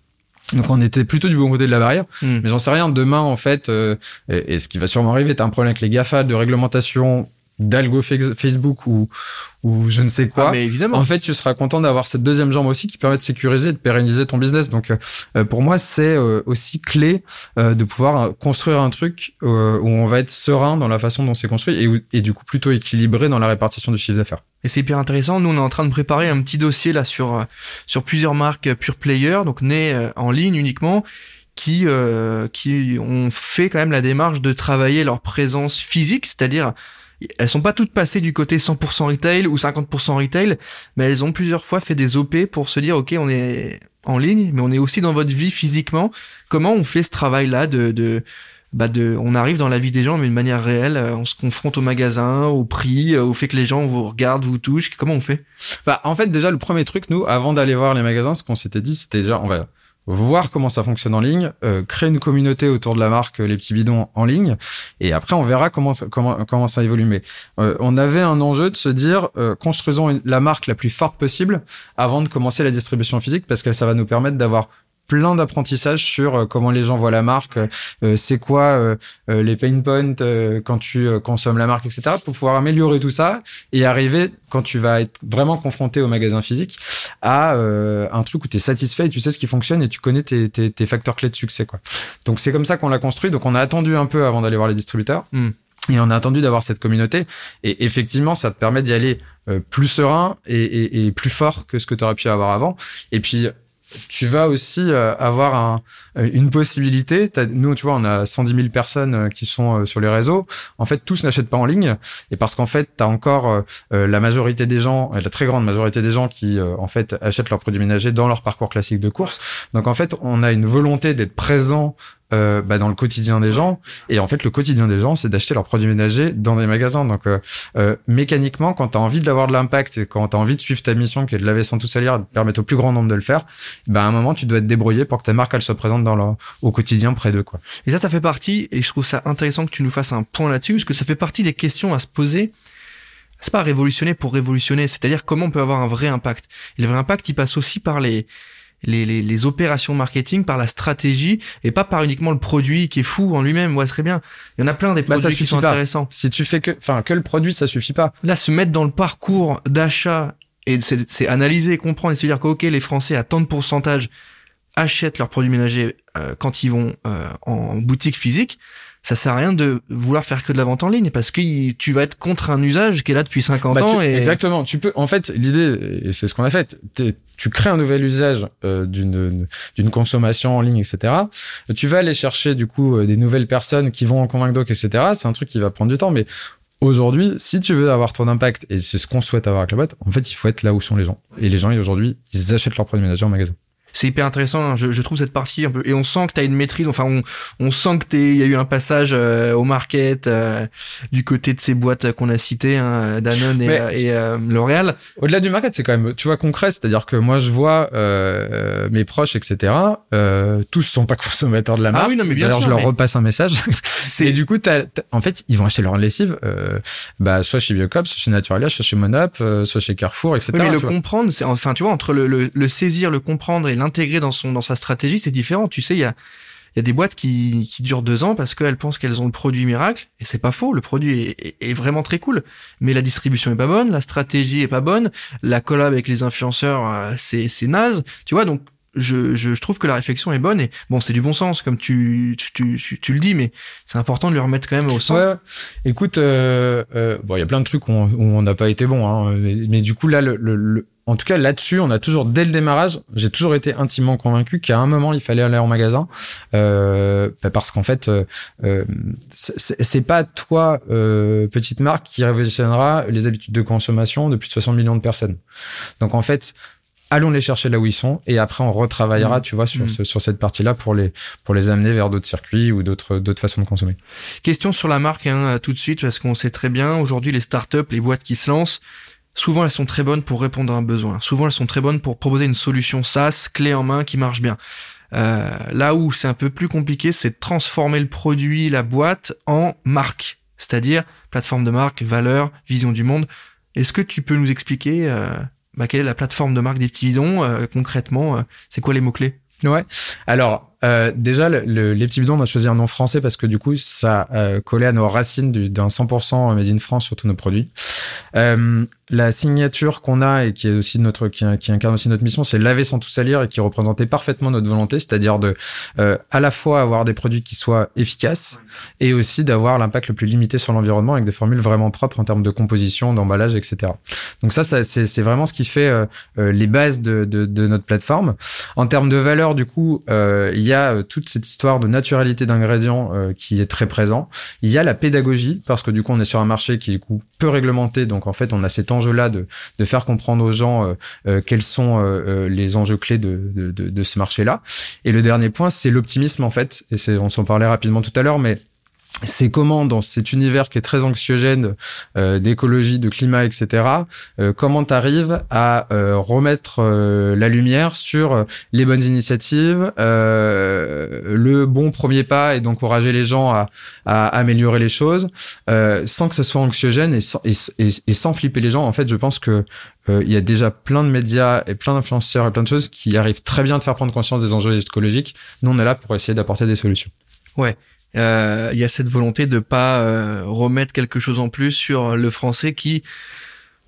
Donc on était plutôt du bon côté de la barrière, hmm. mais j'en sais rien. Demain, en fait, euh, et, ce qui va sûrement arriver, t'as un problème avec les GAFA de réglementation d'algo Facebook ou, ou je ne sais quoi. Ah, mais évidemment. En fait, tu seras content d'avoir cette deuxième jambe aussi qui permet de sécuriser et de pérenniser ton business. Donc, euh, pour moi, c'est euh, aussi clé euh, de pouvoir construire un truc où on va être serein dans la façon dont c'est construit et, et du coup plutôt équilibré dans la répartition du chiffre d'affaires. Et c'est hyper intéressant. Nous, on est en train de préparer un petit dossier là sur sur plusieurs marques pure player, donc nées en ligne uniquement qui qui ont fait quand même la démarche de travailler leur présence physique, c'est-à-dire elles sont pas toutes passées du côté 100% retail ou 50% retail, mais elles ont plusieurs fois fait des OP pour se dire ok on est en ligne, mais on est aussi dans votre vie physiquement. Comment on fait ce travail-là de, de bah de, on arrive dans la vie des gens mais d'une manière réelle, on se confronte au magasin, au prix, au fait que les gens vous regardent, vous touchent. Comment on fait? Bah en fait déjà le premier truc nous avant d'aller voir les magasins, ce qu'on s'était dit c'était déjà on va voir comment ça fonctionne en ligne, euh, créer une communauté autour de la marque Les Petits Bidons en ligne, et après on verra comment comment comment ça évolue. Mais euh, on avait un enjeu de se dire euh, construisons la marque la plus forte possible avant de commencer la distribution physique, parce que ça va nous permettre d'avoir plein d'apprentissages sur euh, comment les gens voient la marque, euh, c'est quoi euh, les pain points quand tu consommes la marque, etc. pour pouvoir améliorer tout ça et arriver quand tu vas être vraiment confronté au magasin physique à un truc où tu es satisfait et tu sais ce qui fonctionne et tu connais tes, tes, facteurs clés de succès quoi. Donc c'est comme ça qu'on l'a construit. Donc on a attendu un peu avant d'aller voir les distributeurs. Hmm. Et on a attendu d'avoir cette communauté. Et effectivement, ça te permet d'y aller euh, plus serein et, et, et, plus fort que ce que tu aurais pu avoir avant. Et puis, tu vas aussi euh, avoir un, euh, une possibilité. nous, tu vois, on a 110 000 personnes qui sont sur les réseaux. En fait, tous n'achètent pas en ligne. Et parce qu'en fait, tu as encore la majorité des gens, la très grande majorité des gens qui, en fait, achètent leurs produits ménagers dans leur parcours classique de course. Donc, en fait, on a une volonté d'être présent euh, bah, dans le quotidien des gens. Et en fait, le quotidien des gens, c'est d'acheter leurs produits ménagers dans des magasins. Donc, euh, euh mécaniquement, quand tu as envie d'avoir de l'impact et quand tu as envie de suivre ta mission, qui est de laver sans tout salir, de permettre au plus grand nombre de le faire, bah, à un moment, tu dois te débrouiller pour que ta marque, elle soit présente dans leur, au quotidien près d'eux. Quoi. Et ça, ça fait partie, et je trouve ça intéressant que tu nous fasses un point là-dessus, parce que ça fait partie des questions à se poser c'est pas révolutionner pour révolutionner, c'est-à-dire comment on peut avoir un vrai impact. Et le vrai impact, il passe aussi par les, les, les, les, opérations marketing, par la stratégie et pas par uniquement le produit qui est fou en lui-même. Ouais, très bien. Il y en a plein des bah, produits qui sont intéressants. Si tu fais que, enfin, que le produit, ça suffit pas. Là, se mettre dans le parcours d'achat et c'est analyser, comprendre et se dire que ok, les Français à tant de pourcentage achètent leurs produits ménagers euh, quand ils vont euh, en boutique physique ça sert à rien de vouloir faire que de la vente en ligne parce que tu vas être contre un usage qui est là depuis 50 bah, ans. Et... Exactement. Tu peux, en fait, l'idée, et c'est ce qu'on a fait, tu crées un nouvel usage euh, d'une d'une consommation en ligne, etc. Tu vas aller chercher du coup euh, des nouvelles personnes qui vont en convaincre d'autres, etc. C'est un truc qui va prendre du temps, mais Aujourd'hui, si tu veux avoir ton impact, et c'est ce qu'on souhaite avoir avec la boîte, en fait, il faut être là où sont les gens. Et les gens, aujourd'hui, ils achètent leurs produits ménagers en magasin c'est hyper intéressant. Hein. Je, je, trouve cette partie un peu et on sent que tu as une maîtrise. Enfin, on, on sent que t'es. Il y a eu un passage euh, au market euh, du côté de ces boîtes qu'on a citées, hein, Danone et, et euh, L'Oréal. Au-delà du market, c'est quand même, tu vois, concret. C'est-à-dire que moi, je vois mes proches, etc. tous sont pas [LAUGHS] consommateurs de la ah marque. Ah oui, non, mais bien D'ailleurs, je leur repasse un message. [LAUGHS] et du coup, t'as, en fait, ils vont acheter leur lessive, bah, soit chez Biocops, soit chez Naturalia, soit chez Monop, soit chez Carrefour, etc. mais le comprendre, c'est enfin, tu vois, entre le, le, le saisir, le comprendre et intégrer dans son dans sa stratégie, c'est différent. Tu sais, il y a il y a des boîtes qui, qui durent deux ans parce qu'elles pensent qu'elles ont le produit miracle et c'est pas faux. Le produit est, est, vraiment très cool, mais la distribution est pas bonne, la stratégie est pas bonne, la collab avec les influenceurs euh, c'est c'est naze. Tu vois donc je, je, je, trouve que la réflexion est bonne et bon c'est du bon sens comme tu tu, tu, tu le dis mais c'est important de le remettre quand même au centre. Ouais. Écoute euh, euh, bon il y a plein de trucs où on n'a pas été bon hein, mais, du coup là le, le en tout cas là-dessus, on a toujours dès le démarrage, j'ai toujours été intimement convaincu qu'à un moment il fallait aller en magasin euh, bah, parce qu'en fait, euh, euh c'est pas toi petite marque qui révolutionnera les habitudes de consommation de plus de 60 millions de personnes. Donc en fait, allons les chercher là où ils sont et après on retravaillera, mmh. tu vois, sur, mmh. sur cette partie-là pour les pour les amener vers d'autres circuits ou d'autres d'autres façons de consommer. Question sur la marque hein, tout de suite parce qu'on sait très bien aujourd'hui les startups, les boîtes qui se lancent Souvent, elles sont très bonnes pour répondre à un besoin. Souvent, elles sont très bonnes pour proposer une solution SaaS, clé en main, qui marche bien. Euh, là où c'est un peu plus compliqué, c'est de transformer le produit, la boîte, en marque. C'est-à-dire plateforme de marque, valeur, vision du monde. Est-ce que tu peux nous expliquer euh, bah, quelle est la plateforme de marque des petits bidons euh, concrètement C'est quoi les mots-clés? Ouais. Alors, euh, déjà, le, les petits bidons, on a choisi un nom français parce que du coup, ça euh, collait à nos racines d'un 100% made in France sur tous nos produits. Euh, la signature qu'on a et qui est aussi notre qui, qui, incarne aussi notre mission, c'est laver sans tout salir et qui représentait parfaitement notre volonté, c'est-à-dire de euh, à la fois avoir des produits qui soient efficaces et aussi d'avoir l'impact le plus limité sur l'environnement avec des formules vraiment propres en termes de composition, d'emballage, etc. Donc ça, ça c'est vraiment ce qui fait euh, euh, les bases de, de, de, notre plateforme. En termes de valeur, du coup, il y a toute cette histoire de naturalité d'ingrédients qui est très présent. Il y a la pédagogie parce que du coup, on est sur un marché qui est du coup peu réglementé, donc en fait, on a ces temps enjeu-là de, de faire comprendre aux gens euh, euh, quels sont euh, les enjeux clés de, de, de ce marché-là. Et le dernier point, c'est l'optimisme en fait. Et c'est, on s'en parlait rapidement tout à l'heure, mais c'est comment dans cet univers qui est très anxiogène euh, d'écologie, de climat, etc. Euh, comment tu arrives à euh, remettre la lumière sur les bonnes initiatives, le bon premier pas et d'encourager les gens à, à, améliorer les choses, sans que ce soit anxiogène et sans, et, sans flipper les gens. En fait, je pense que il y a déjà plein de médias et plein d'influenceurs et plein de choses qui arrivent très bien te faire prendre conscience des enjeux écologiques. Nous, on est là pour essayer d'apporter des solutions. Ouais euh, il y a cette volonté de pas euh, remettre quelque chose en plus sur le français qui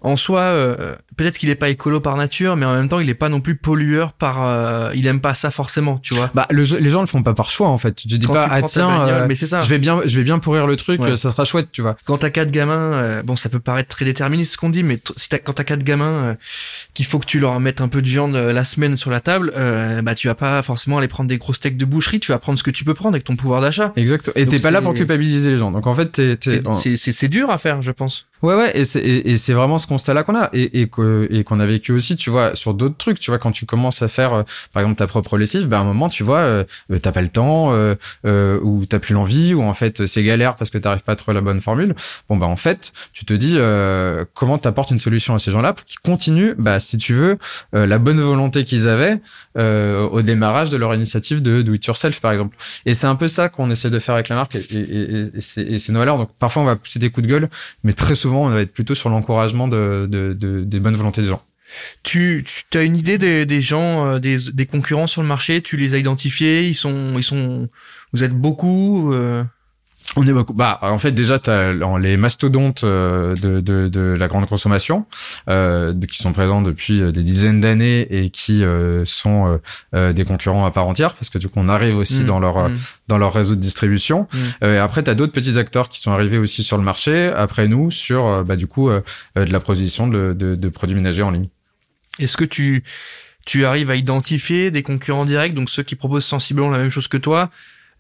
en soi, euh, peut-être qu'il est pas écolo par nature, mais en même temps, il est pas non plus pollueur par. Euh, il aime pas ça forcément, tu vois. Bah, le, les gens le font pas par choix en fait. Tu te dis Quand pas ah tiens, bagnole, euh, mais c'est ça. je vais bien, je vais bien pourrir le truc, Ouais. ça sera chouette, tu vois. Quand t'as quatre gamins, euh, bon, ça peut paraître très déterministe ce qu'on dit, mais si t'as, quand t'as quatre gamins, euh, qu'il faut que tu leur mettes un peu de viande euh, la semaine sur la table, euh, bah tu vas pas forcément aller prendre des gros steaks de boucherie, tu vas prendre ce que tu peux prendre avec ton pouvoir d'achat. Exact. Et t'es pas là pour culpabiliser les gens. Donc en fait, t'es, t'es- C'est, c'est, c'est, c'est dur à faire, je pense. Ouais, ouais, et c'est, et, c'est vraiment ce constat-là qu'on a, et, et, et qu'on a vécu aussi, tu vois, sur d'autres trucs, tu vois, quand tu commences à faire, euh, par exemple, ta propre lessive, ben, à un moment, tu vois, euh, euh, t'as pas le temps, euh, euh, ou t'as plus l'envie, ou en fait, c'est galère parce que t'arrives pas à trouver la bonne formule. Bon, bah, en fait, tu te dis, comment t'apportes une solution à ces gens-là pour qu'ils continuent, bah, si tu veux, la bonne volonté qu'ils avaient, au démarrage de leur initiative de do it yourself, par exemple. Et c'est un peu ça qu'on essaie de faire avec la marque, et, et, et, c'est, et c'est. Donc, parfois, on va pousser des coups de gueule, mais très souvent, on va être plutôt sur l'encouragement de, de, de- des bonnes volontés des gens. Tu, tu as une idée des, des gens, euh, des, des concurrents sur le marché, tu les as identifiés, ils sont, ils sont, vous êtes beaucoup. euh, On est beaucoup. Bah, en fait, déjà, t'as les mastodontes euh, de, de, de la grande consommation, euh, qui sont présents depuis euh, des dizaines d'années et qui euh, sont euh, des concurrents à part entière, parce que du coup, on arrive aussi mm, dans leur mm. dans leur réseau de distribution. Mm. Euh, et après, tu as d'autres petits acteurs qui sont arrivés aussi sur le marché, après nous, sur bah, du coup de la proposition de, de, de produits ménagers en ligne. Est-ce que tu, tu arrives à identifier des concurrents directs, donc ceux qui proposent sensiblement la même chose que toi,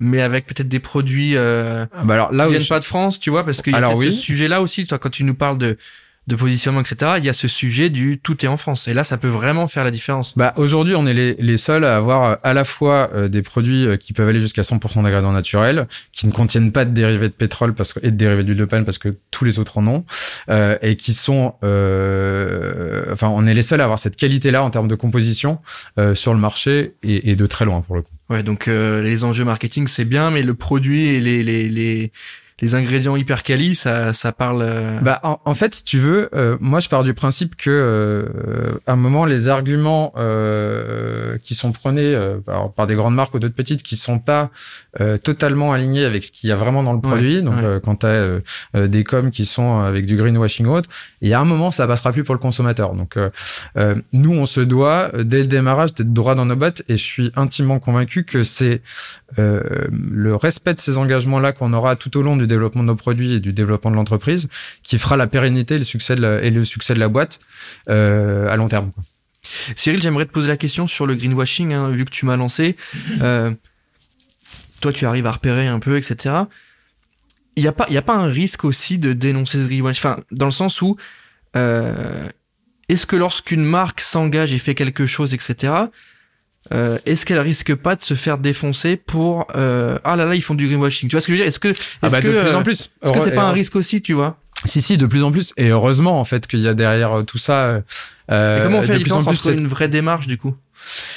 mais avec peut-être des produits euh, Bah, alors là qui viennent je- pas de France, tu vois, parce qu'il y a Alors peut-être oui. ce sujet-là aussi, toi, quand tu nous parles de, de positionnement, etc., il y a ce sujet du tout est en France. Et là, ça peut vraiment faire la différence. Bah, aujourd'hui, on est les, les seuls à avoir euh, à la fois euh, des produits euh, qui peuvent aller jusqu'à 100% d'ingrédients naturels, qui ne contiennent pas de dérivés de pétrole parce que, et de dérivés d'huile de palme parce que tous les autres en ont, euh, et qui sont, euh, enfin, on est les seuls à avoir cette qualité-là en termes de composition euh, sur le marché et, et de très loin pour le coup. Ouais, donc euh, les enjeux marketing, c'est bien, mais le produit et les, les, les, les ingrédients hyper quali, ça, ça parle... euh, Bah, en, en fait, si tu veux, euh, moi, je pars du principe que, euh, à un moment, les arguments euh, qui sont prônés euh, par, par des grandes marques ou d'autres petites qui sont pas euh, totalement alignés avec ce qu'il y a vraiment dans le Ouais, produit, donc ouais. euh, quand tu as des coms qui sont avec du greenwashing autre, il y a un moment, ça passera plus pour le consommateur. Donc, nous, on se doit, dès le démarrage, d'être droit dans nos bottes, et je suis intimement convaincu que c'est euh, le respect de ces engagements-là qu'on aura tout au long du développement de nos produits et du développement de l'entreprise qui fera la pérennité et le succès de la, et le succès de la boîte euh, à long terme. quoi. Cyril, j'aimerais te poser la question sur le greenwashing, hein, vu que tu m'as lancé. [LAUGHS] Euh, toi, tu arrives à repérer un peu, etc. Il n'y a, pas- y a pas un risque aussi de dénoncer ce greenwashing? Enfin, dans le sens où, euh, est-ce que lorsqu'une marque s'engage et fait quelque chose, etc., euh, est-ce qu'elle risque pas de se faire défoncer pour euh, ah là là ils font du greenwashing tu vois ce que je veux dire? Est-ce que est-ce Ah bah, que de plus euh, en plus. est-ce que c'est pas un risque aussi tu vois? Si, si, de plus en plus. Et heureusement, en fait, qu'il y a derrière euh, tout ça. euh, et comment on fait la différence entre c'est- une vraie démarche du coup?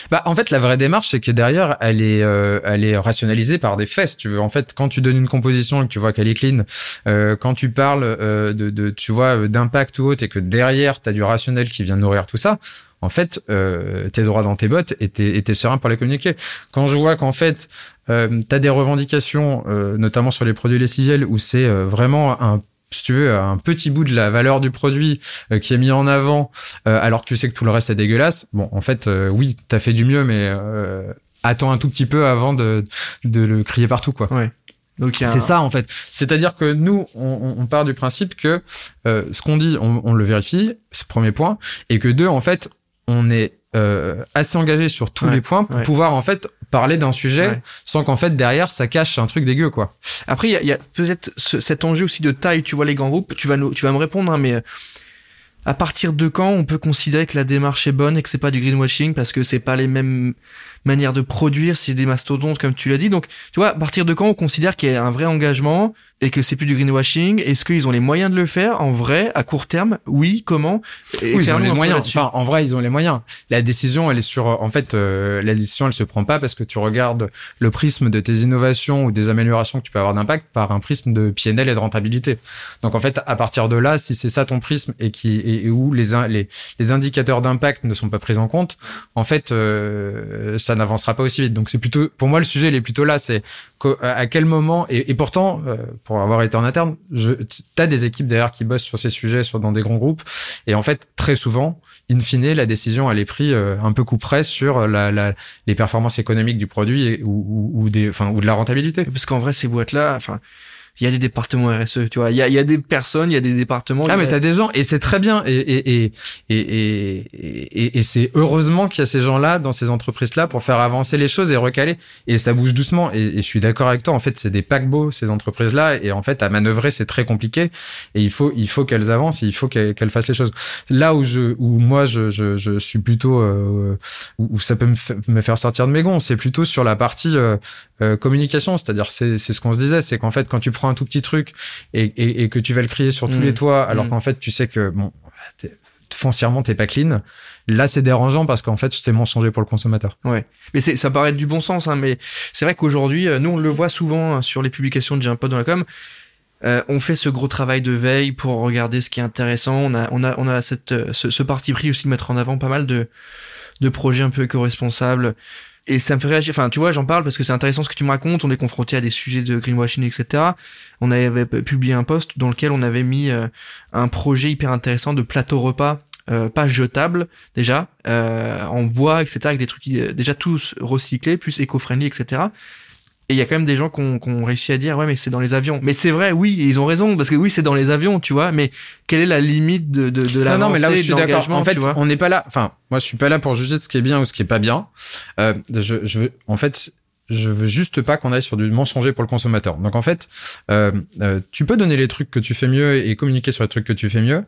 Bah, en fait, la vraie démarche, c'est que derrière, elle est, euh, elle est rationalisée par des si Tu veux, en fait, quand tu donnes une composition et que tu vois qu'elle est clean, euh, quand tu parles euh, de, de, tu vois, euh, d'impact ou autre, et que derrière, t'as du rationnel qui vient nourrir tout ça. En fait, euh, t'es droit dans tes bottes et t'es, t'es serein pour les communiquer. Quand je vois qu'en fait, euh, t'as des revendications, euh, notamment sur les produits lessiviels, où c'est euh, vraiment un si tu veux, un petit bout de la valeur du produit euh, qui est mis en avant, euh, alors que tu sais que tout le reste est dégueulasse. Bon, en fait, euh, oui, t'as fait du mieux, mais euh, attends un tout petit peu avant de, de le crier partout, quoi. a C'est un- ça, en fait. C'est-à-dire que nous, on, on- on part du principe que euh, ce qu'on dit, on, on le vérifie, c'est le premier point, et que deux, en fait, on est euh, assez engagé sur tous Ouais, les points pour ouais. pouvoir, en fait, parler d'un sujet Ouais. sans qu'en fait, derrière, ça cache un truc dégueu, quoi. Après, il y a, a peut-être ce- cet enjeu aussi de taille, tu vois, les grands groupes, tu vas, nous, tu vas me répondre, hein, mais euh, à partir de quand on peut considérer que la démarche est bonne et que c'est pas du greenwashing parce que c'est pas les mêmes manières de produire, c'est des mastodontes comme tu l'as dit. Donc, tu vois, à partir de quand on considère qu'il y a un vrai engagement et que c'est plus du greenwashing Est-ce qu'ils ont les moyens de le faire en vrai, à court terme? Oui, comment? Et oui, ils ont les moyens. Enfin, en vrai, ils ont les moyens. La décision, elle est sur. En fait, euh, la décision, elle se prend pas parce que tu regardes le prisme de tes innovations ou des améliorations que tu peux avoir d'impact par un prisme de PNL et de rentabilité. Donc, en fait, à partir de là, si c'est ça ton prisme et qui et, et où les, les les indicateurs d'impact ne sont pas pris en compte, en fait, euh, ça n'avancera pas aussi vite. Donc c'est plutôt, pour moi, le sujet il est plutôt là. C'est à quel moment et, pourtant, euh, pour avoir été en interne, je, t'as des équipes derrière qui bossent sur ces sujets, dans des grands groupes, et en fait, très souvent, in fine, la décision elle est prise euh, un peu coup près sur la, la, les performances économiques du produit ou, ou, des, enfin, ou de la rentabilité. Parce qu'en vrai, ces boîtes là, enfin il y a des départements RSE, tu vois. Il y a, il y a des personnes, il y a des départements. Ah, mais t'as des gens, et c'est très bien. Et, et, et, et, et, et c'est heureusement qu'il y a ces gens-là dans ces entreprises-là pour faire avancer les choses et recaler. Et ça bouge doucement. Et, je suis d'accord avec toi. En fait, c'est des paquebots, ces entreprises-là. Et en fait, à manœuvrer, c'est très compliqué. Et il faut, il faut qu'elles avancent, il faut qu'elles fassent les choses. Là où je, où moi, je, je, je suis plutôt, euh, où ça peut me, faire sortir de mes gonds, c'est plutôt sur la partie euh, euh, communication. C'est-à-dire, c'est ce qu'on se disait, c'est qu'en fait, quand tu prends un tout petit truc et, que tu vas le crier sur tous les mm. toits, alors mm. qu'en fait, tu sais que bon, foncièrement, t'es pas clean. Là, c'est dérangeant parce qu'en fait, c'est mensonger pour le consommateur. Ouais. Mais c'est, ça paraît être du bon sens, hein, mais c'est vrai qu'aujourd'hui, euh, nous, on le voit souvent hein, sur les publications de J'ai un pote dans la com. Euh, on fait ce gros travail de veille pour regarder ce qui est intéressant. On a, on a, on a cette, euh, ce, parti pris aussi de mettre en avant pas mal de, de projets un peu éco-responsables. Et ça me fait réagir. Enfin, tu vois, j'en parle parce que c'est intéressant ce que tu me racontes. On est confronté à des sujets de greenwashing, etc. On avait publié un post dans lequel on avait mis euh, un projet hyper intéressant de plateau repas. Euh, pas jetable déjà euh, en bois etc avec des trucs déjà tous recyclés plus éco-friendly etc et il y a quand même des gens qui ont, réussi à dire ouais mais c'est dans les avions. Mais c'est vrai, oui, ils ont raison parce que oui c'est dans les avions, tu vois. Mais quelle est la limite de de, de la non, non, mais là où je suis d'accord. En fait, on n'est pas là. Enfin, moi je suis pas là pour juger de ce qui est bien ou ce qui est pas bien. Euh, je, je veux, en fait, je veux juste pas qu'on aille sur du mensonger pour le consommateur. Donc en fait, euh, euh, tu peux donner les trucs que tu fais mieux et communiquer sur les trucs que tu fais mieux.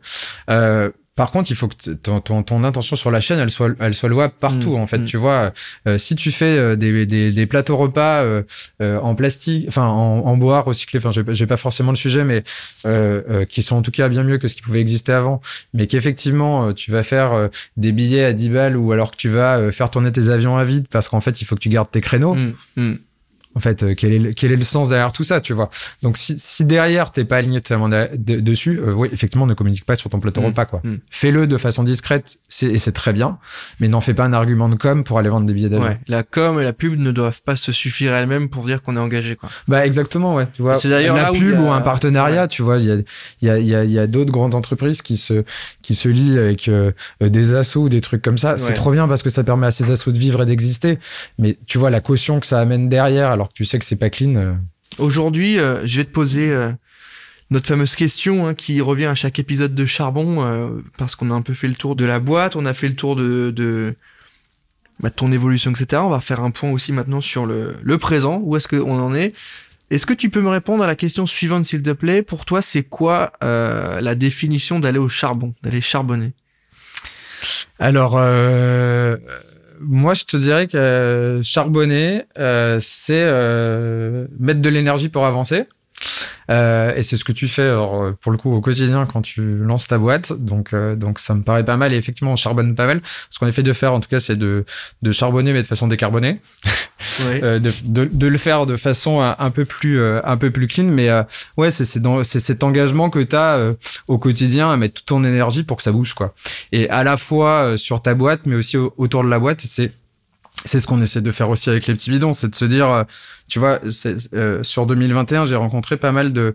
Euh, par contre, il faut que ton, ton, ton, intention sur la chaîne, elle soit, elle soit louable partout. Mmh, en fait, mmh. tu vois, euh, si tu fais euh, des, des, des plateaux repas euh, en plastique, enfin en, en, bois recyclé, enfin, j'ai pas forcément le sujet, mais qui sont en tout cas bien mieux que ce qui pouvait exister avant, mais qu'effectivement, tu vas faire des billets à 10 balles ou alors que tu vas faire tourner tes avions à vide parce qu'en fait, il faut que tu gardes tes créneaux. Mmh, en fait, euh, quel, est le, quel est le sens derrière tout ça, tu vois Donc, si, si derrière, t'es pas aligné totalement dessus, euh, oui, effectivement, ne communique pas sur ton plateau mm. repas, quoi. Mm. Fais-le de façon discrète, et c'est très bien, mais n'en fais pas un argument de com pour aller vendre des billets d'avion. Ouais, la com et la pub ne doivent pas se suffire elles-mêmes pour dire qu'on est engagé, quoi. Bah, exactement, ouais. Tu vois, c'est d'ailleurs la pub ou un partenariat, tu vois, il y a, il y a, il y a, y a d'autres grandes entreprises qui se, qui se lient avec euh, des assos ou des trucs comme ça. C'est trop bien parce que ça permet à ces assos de vivre et d'exister. Mais tu vois, la caution que ça amène derrière, alors que tu sais que c'est pas clean. Euh. Aujourd'hui, euh, je vais te poser euh, notre fameuse question hein, qui revient à chaque épisode de Charbon, parce qu'on a un peu fait le tour de la boîte, on a fait le tour de, de, bah, ton évolution, etc. On va faire un point aussi maintenant sur le, le présent, où est-ce qu'on en est. Est-ce que tu peux me répondre à la question suivante, s'il te plaît? Pour toi, c'est quoi la définition d'aller au charbon, d'aller charbonner? Alors, moi, je te dirais que euh, charbonner, euh, c'est euh, mettre de l'énergie pour avancer. Euh, et c'est ce que tu fais alors, pour le coup au quotidien quand tu lances ta boîte. Donc, euh, donc ça me paraît pas mal. Et effectivement, on charbonne pas mal. Ce qu'on essaie de faire, en tout cas, c'est de, de charbonner, mais de façon décarbonée. [LAUGHS] euh, de, de, de, le faire de façon un, peu plus euh, un peu plus clean. Mais euh, ouais, c'est c'est cet engagement que tu as au quotidien à mettre toute ton énergie pour que ça bouge quoi. Et à la fois sur ta boîte, mais aussi autour de la boîte. C'est c'est ce qu'on essaie de faire aussi avec les petits bidons, c'est de se dire, euh, tu vois, euh, sur 2021, j'ai rencontré pas mal de,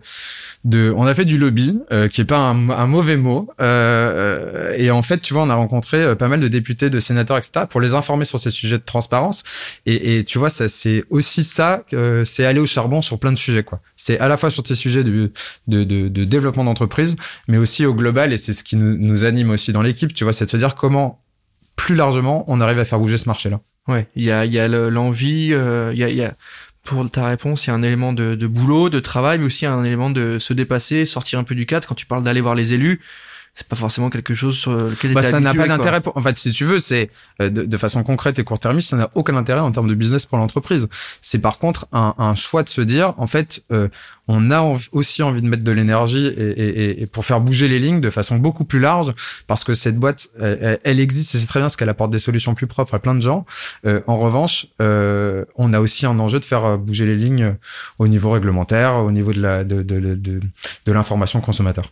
de, on a fait du lobby, euh, qui est pas un, mauvais mot, euh, et en fait, tu vois, on a rencontré pas mal de députés, de sénateurs, etc., pour les informer sur ces sujets de transparence. Et, et tu vois, ça, c'est aussi ça, c'est aller au charbon sur plein de sujets, quoi. C'est à la fois sur ces sujets de, de, de, de développement d'entreprise, mais aussi au global, et c'est ce qui nous anime aussi dans l'équipe, tu vois, c'est de se dire comment plus largement on arrive à faire bouger ce marché-là. Ouais, il y a, y a l'envie, euh, il y, a, pour ta réponse, il y a un élément de, de, boulot, de travail, mais aussi un élément de se dépasser, sortir un peu du cadre. Quand tu parles d'aller voir les élus, c'est pas forcément quelque chose sur lequel bah, ça n'a pas d'intérêt en fait si tu veux c'est euh, de, de, façon concrète et court-termiste ça n'a aucun intérêt en termes de business pour l'entreprise. C'est par contre un, un, choix de se dire en fait euh, on a aussi envie de mettre de l'énergie et, et, et, pour faire bouger les lignes de façon beaucoup plus large parce que cette boîte elle, elle existe et c'est très bien parce qu'elle apporte des solutions plus propres à plein de gens. Euh, en revanche euh, on a aussi un enjeu de faire bouger les lignes au niveau réglementaire au niveau de la de, de, de, de l'information consommateur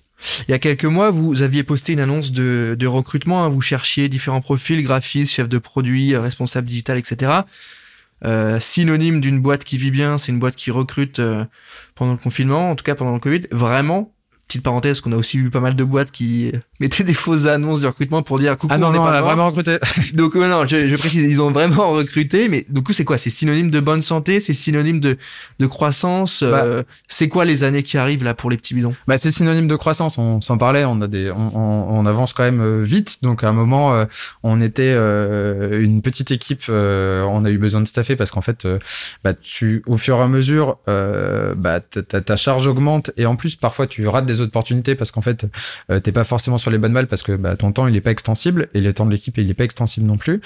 Il y a quelques mois, vous aviez posté une annonce de, de recrutement. hein. Vous cherchiez différents profils, graphistes, chefs de produit, euh, responsable digital, etc. Euh, synonyme d'une boîte qui vit bien, c'est une boîte qui recrute euh, pendant le confinement, en tout cas pendant le Covid. Vraiment, petite parenthèse, qu'on a aussi vu pas mal de boîtes qui [LAUGHS] mettaient des fausses annonces de recrutement pour dire coucou, Ah non, on est non, pas on a vraiment recruté. [LAUGHS] Donc non, je, je précise, ils ont vraiment recruté, mais du coup c'est quoi? C'est synonyme de bonne santé, c'est synonyme de de croissance. euh, c'est quoi les années qui arrivent là pour les petits bidons? Bah, c'est synonyme de croissance. On s'en parlait. On a des, on, on- on avance quand même euh, vite. Donc à un moment, euh, on était euh, une petite équipe. euh, on a eu besoin de staffer parce qu'en fait, bah, tu, au fur et à mesure, euh, bah, ta, ta- ta charge augmente et en plus parfois tu rates des opportunités parce qu'en fait, euh, t'es pas forcément sur les bonnes balles parce que bah, ton temps il est pas extensible et le temps de l'équipe il est pas extensible non plus.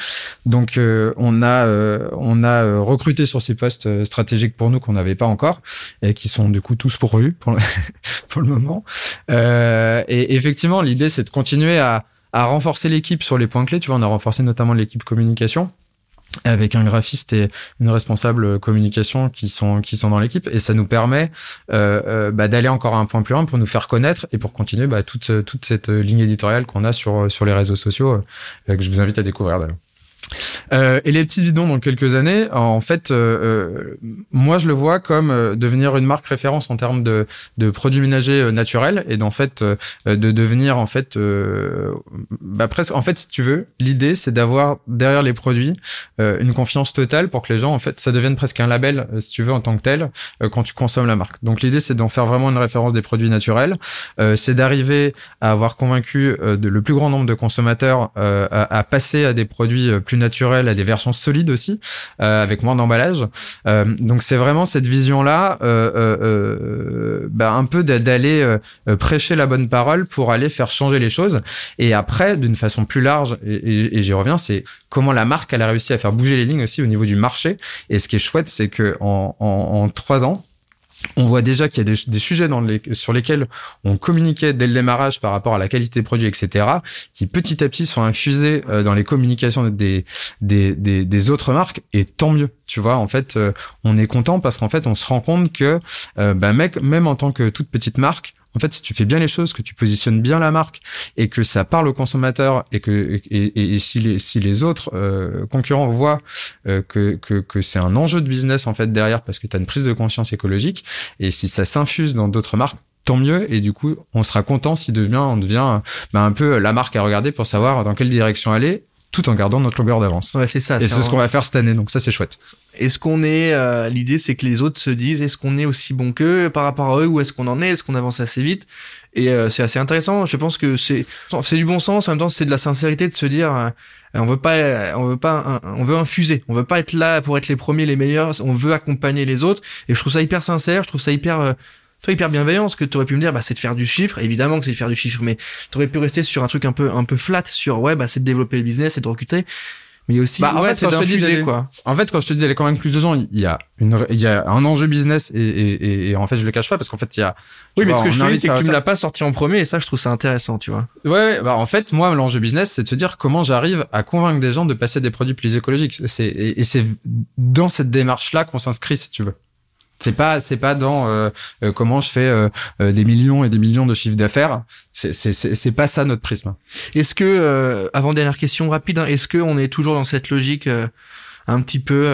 Donc euh, on a, euh, on a euh, recruté sur ces postes stratégiques pour nous qu'on n'avait pas encore et qui sont du coup tous pourvus pour le, [LAUGHS] pour le moment. Et effectivement, l'idée, c'est de continuer à, à renforcer l'équipe sur les points clés. Tu vois, on a renforcé notamment l'équipe communication avec un graphiste et une responsable communication qui sont qui sont dans l'équipe et ça nous permet euh, euh, bah, d'aller encore un point plus loin pour nous faire connaître et pour continuer bah, toute toute cette ligne éditoriale qu'on a sur sur les réseaux sociaux euh, que je vous invite à découvrir d'ailleurs. Euh, et les petits bidons dans quelques années, en fait, euh, euh, moi je le vois comme euh, devenir une marque référence en termes de, produits ménagers naturels et d'en fait de devenir en fait euh, bah, presque. En fait, si tu veux, l'idée c'est d'avoir derrière les produits une confiance totale pour que les gens en fait ça devienne presque un label si tu veux en tant que tel quand tu consommes la marque. Donc l'idée c'est d'en faire vraiment une référence des produits naturels. C'est d'arriver à avoir convaincu le plus grand nombre de consommateurs à, à passer à des produits plus naturels, à des versions solides aussi, euh, avec moins d'emballage. Euh, donc c'est vraiment cette vision-là, euh, bah, un peu d'a- d'aller prêcher la bonne parole pour aller faire changer les choses. Et après, d'une façon plus large, et, j'y reviens, c'est comment la marque elle a réussi à faire bouger les lignes aussi au niveau du marché. Et ce qui est chouette, c'est que en trois ans, on voit déjà qu'il y a des, sujets sur lesquels on communiquait dès le démarrage par rapport à la qualité des produits, etc., qui petit à petit sont infusés euh, dans les communications des autres marques, et tant mieux. Tu vois, en fait, euh, on est content parce qu'en fait, on se rend compte que, euh, bah, mec, même en tant que toute petite marque, en fait, si tu fais bien les choses, que tu positionnes bien la marque et que ça parle au consommateur et que et, et- et si les si les autres euh, concurrents voient euh, que que, que c'est un enjeu de business en fait derrière parce que tu as une prise de conscience écologique et si ça s'infuse dans d'autres marques tant mieux et du coup on sera content si devient on devient bah, un peu la marque à regarder pour savoir dans quelle direction aller tout en gardant notre longueur d'avance. Ouais, c'est ça. Et c'est ce qu'on va faire cette année, donc ça c'est chouette. Est-ce qu'on est, euh, l'idée c'est que les autres se disent, est-ce qu'on est aussi bon qu'eux par rapport à eux ou est-ce qu'on en est, est-ce qu'on avance assez vite? Et euh, c'est assez intéressant. Je pense que c'est, c'est du bon sens. En même temps, c'est de la sincérité de se dire, euh, on veut pas, on veut pas, on veut infuser. On veut pas être là pour être les premiers, les meilleurs. On veut accompagner les autres. Et je trouve ça hyper sincère. Je trouve ça hyper, euh, toi hyper bienveillant. Ce que tu aurais pu me dire, bah c'est de faire du chiffre. Évidemment que c'est de faire du chiffre, mais tu aurais pu rester sur un truc un peu, un peu flat sur ouais, bah c'est de développer le business, c'est de recruter. Mais il y a aussi, Bah, en ouais, fait, c'est quand je te dis quoi. En fait, quand je te dis d'aller convaincre plus de gens, il y a une, il y a un enjeu business et, et, et, et en fait, je le cache pas parce qu'en fait, il y a. Oui, mais vois, ce que je te dis, c'est que tu me l'as pas sorti en premier, et ça, je trouve ça intéressant, tu vois. Ouais, ouais, bah en fait, moi, l'enjeu business, c'est de se dire comment j'arrive à convaincre des gens de passer des produits plus écologiques. C'est et, et c'est dans cette démarche-là qu'on s'inscrit, si tu veux. C'est pas, c'est pas dans euh, euh, comment je fais euh, euh, des millions et des millions de chiffres d'affaires. C'est, c'est, c'est, pas ça notre prisme. Est-ce que, euh, avant dernière question rapide, hein, est-ce que on est toujours dans cette logique euh, un petit peu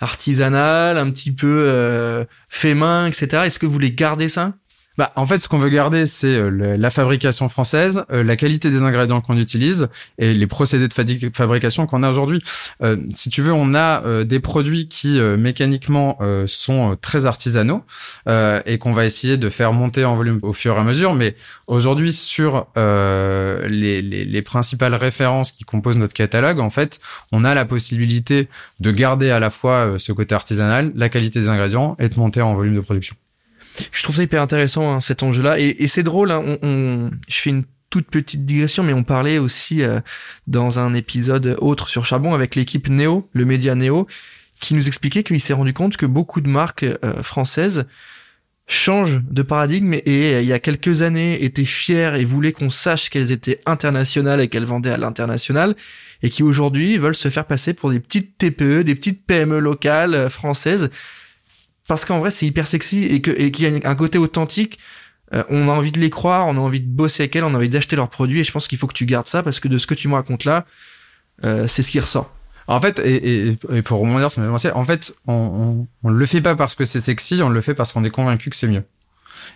artisanale, un petit peu fait main, etc. Est-ce que vous voulez garder ça? Bah, en fait, ce qu'on veut garder, c'est euh, la fabrication française, euh, la qualité des ingrédients qu'on utilise et les procédés de fabrication qu'on a aujourd'hui. Euh, si tu veux, on a des produits qui mécaniquement sont très artisanaux et qu'on va essayer de faire monter en volume au fur et à mesure. Mais aujourd'hui, sur les, les, les principales références qui composent notre catalogue, en fait, on a la possibilité de garder à la fois ce côté artisanal, la qualité des ingrédients et de monter en volume de production. Je trouve ça hyper intéressant hein, cet enjeu-là, et, et c'est drôle. Hein, on, on- je fais une toute petite digression, mais on parlait aussi euh, dans un épisode autre sur Charbon avec l'équipe Néo, le média Néo, qui nous expliquait qu'il s'est rendu compte que beaucoup de marques euh, françaises changent de paradigme et, et, il y a quelques années étaient fiers et voulaient qu'on sache qu'elles étaient internationales et qu'elles vendaient à l'international et qui aujourd'hui veulent se faire passer pour des petites TPE, des petites PME locales euh, françaises parce qu'en vrai c'est hyper sexy et qu'il y a un côté authentique euh, on a envie de les croire, on a envie de bosser avec elles, on a envie d'acheter leurs produits et je pense qu'il faut que tu gardes ça parce que de ce que tu me racontes là, euh, c'est ce qui ressort. En fait, et, et, et pour rebondir, m'a En fait, on, on, on le fait pas parce que c'est sexy, on le fait parce qu'on est convaincu que c'est mieux.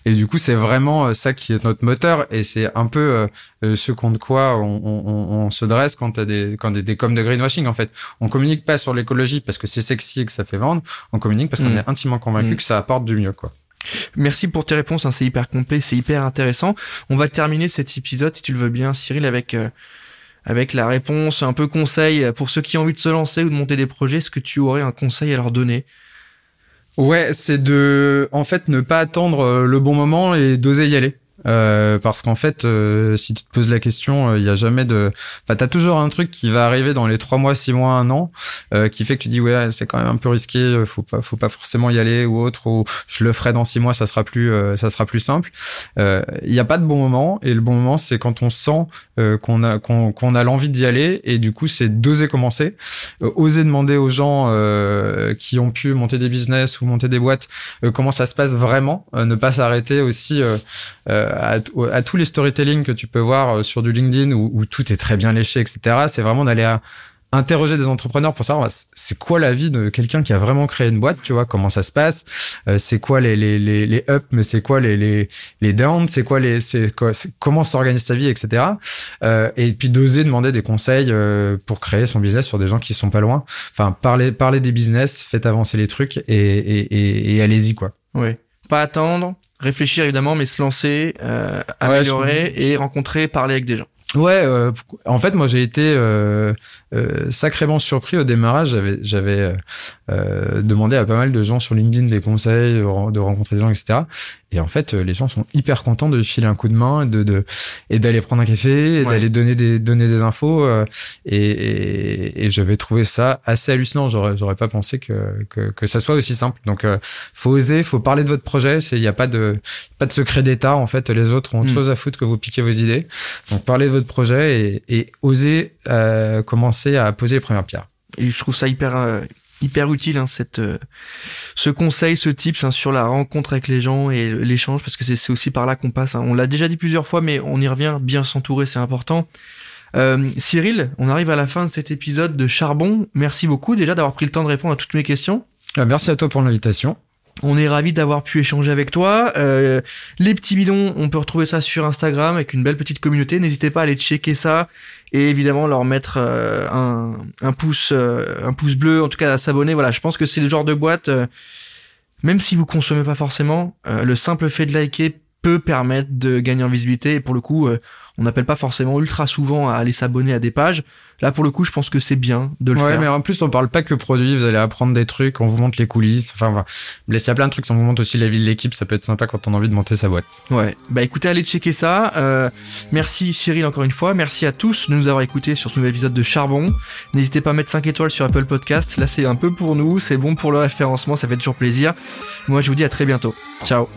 Et du coup, c'est vraiment euh, ça qui est notre moteur, et c'est un peu euh, euh, ce contre quoi on, on, on, se dresse quand t'as des quand des, des coms de greenwashing. En fait, on communique pas sur l'écologie parce que c'est sexy et que ça fait vendre. On communique parce qu'on Mm. est intimement convaincu Mm. que ça apporte du mieux, quoi. Merci pour tes réponses, hein, c'est hyper complet, c'est hyper intéressant. On va terminer cet épisode, si tu le veux bien, Cyril, avec euh, avec la réponse un peu conseil pour ceux qui ont envie de se lancer ou de monter des projets. Est-ce que tu aurais un conseil à leur donner? Ouais, c'est de, en fait, ne pas attendre euh, le bon moment et d'oser y aller. Euh, parce qu'en fait, euh, si tu te poses la question, il y a jamais de, enfin, t'as toujours un truc qui va arriver dans les trois mois, six mois, un an, euh, qui fait que tu dis ouais, c'est quand même un peu risqué, euh, faut pas, faut pas forcément y aller ou autre, ou je le ferai dans six mois, ça sera plus, euh, ça sera plus simple. Il n'y a pas de bon moment et le bon moment, c'est quand on sent euh, qu'on a, qu'on, qu'on a l'envie d'y aller et du coup, c'est d'oser commencer, Euh, oser demander aux gens euh, qui ont pu monter des business ou monter des boîtes euh, comment ça se passe vraiment, euh, ne pas s'arrêter aussi euh, euh, à, à tous les storytelling que tu peux voir euh, sur du LinkedIn où, tout est très bien léché, etc. C'est vraiment d'aller interroger des entrepreneurs pour savoir c'est quoi la vie de quelqu'un qui a vraiment créé une boîte, tu vois, comment ça se passe, euh, c'est quoi les les les, les ups, mais c'est quoi les les les downs, c'est quoi les c'est comment s'organise ta vie, etc. Euh, et puis d'oser demander des conseils euh, pour créer son business sur des gens qui sont pas loin. Enfin, parler parler des business, faites avancer les trucs et et et, et allez-y quoi. Ouais. Pas attendre, réfléchir évidemment, mais se lancer, euh, Ouais, améliorer et rencontrer, parler avec des gens. Ouais, euh, en fait, moi j'ai été euh, euh, sacrément surpris au démarrage. J'avais, j'avais euh, euh, demandé à pas mal de gens sur LinkedIn des conseils, de rencontrer des gens, etc. Et en fait, euh, les gens sont hyper contents de filer un coup de main et de, de et d'aller prendre un café, et Ouais. d'aller donner des donner des infos. euh, et, et, et j'avais trouvé ça assez hallucinant. J'aurais, j'aurais pas pensé que, que que ça soit aussi simple. Donc, euh, faut oser, faut parler de votre projet. C'est, il y a pas de pas de secret d'état. En fait, les autres ont autre Mm. chose à foutre que vous piquer vos idées. Donc parlez de votre projet et, et osez euh, commencer à poser les premières pierres. Et je trouve ça hyper euh, hyper utile hein, cette euh, ce conseil, ce tips hein, sur la rencontre avec les gens et l'échange parce que c'est aussi par là qu'on passe. hein. On l'a déjà dit plusieurs fois, mais on y revient. Bien s'entourer, c'est important. Euh, Cyril, on arrive à la fin de cet épisode de Charbon. Merci beaucoup déjà d'avoir pris le temps de répondre à toutes mes questions. Euh, merci à toi pour l'invitation. On est ravis d'avoir pu échanger avec toi. Euh, les petits bidons, on peut retrouver ça sur Instagram avec une belle petite communauté. N'hésitez pas à aller checker ça et évidemment leur mettre euh, un, un pouce, euh, un pouce bleu, en tout cas à s'abonner. Voilà, je pense que c'est le genre de boîte, même si vous consommez pas forcément, le simple fait de liker peut permettre de gagner en visibilité. Et pour le coup, on n'appelle pas forcément ultra souvent à aller s'abonner à des pages. Là, pour le coup, je pense que c'est bien de le Ouais, faire. mais en plus on parle pas que produits. Vous allez apprendre des trucs. On vous montre les coulisses. Enfin, voilà. Mais il y a plein de trucs. On vous montre aussi la vie de l'équipe. Ça peut être sympa quand on a envie de monter sa boîte. Ouais, bah écoutez, allez checker ça. Euh, merci Cyril encore une fois. Merci à tous de nous avoir écoutés sur ce nouvel épisode de Charbon. N'hésitez pas à mettre 5 étoiles sur Apple Podcast. Là, c'est un peu pour nous. C'est bon pour le référencement. Ça fait toujours plaisir. Moi, je vous dis à très bientôt. Ciao.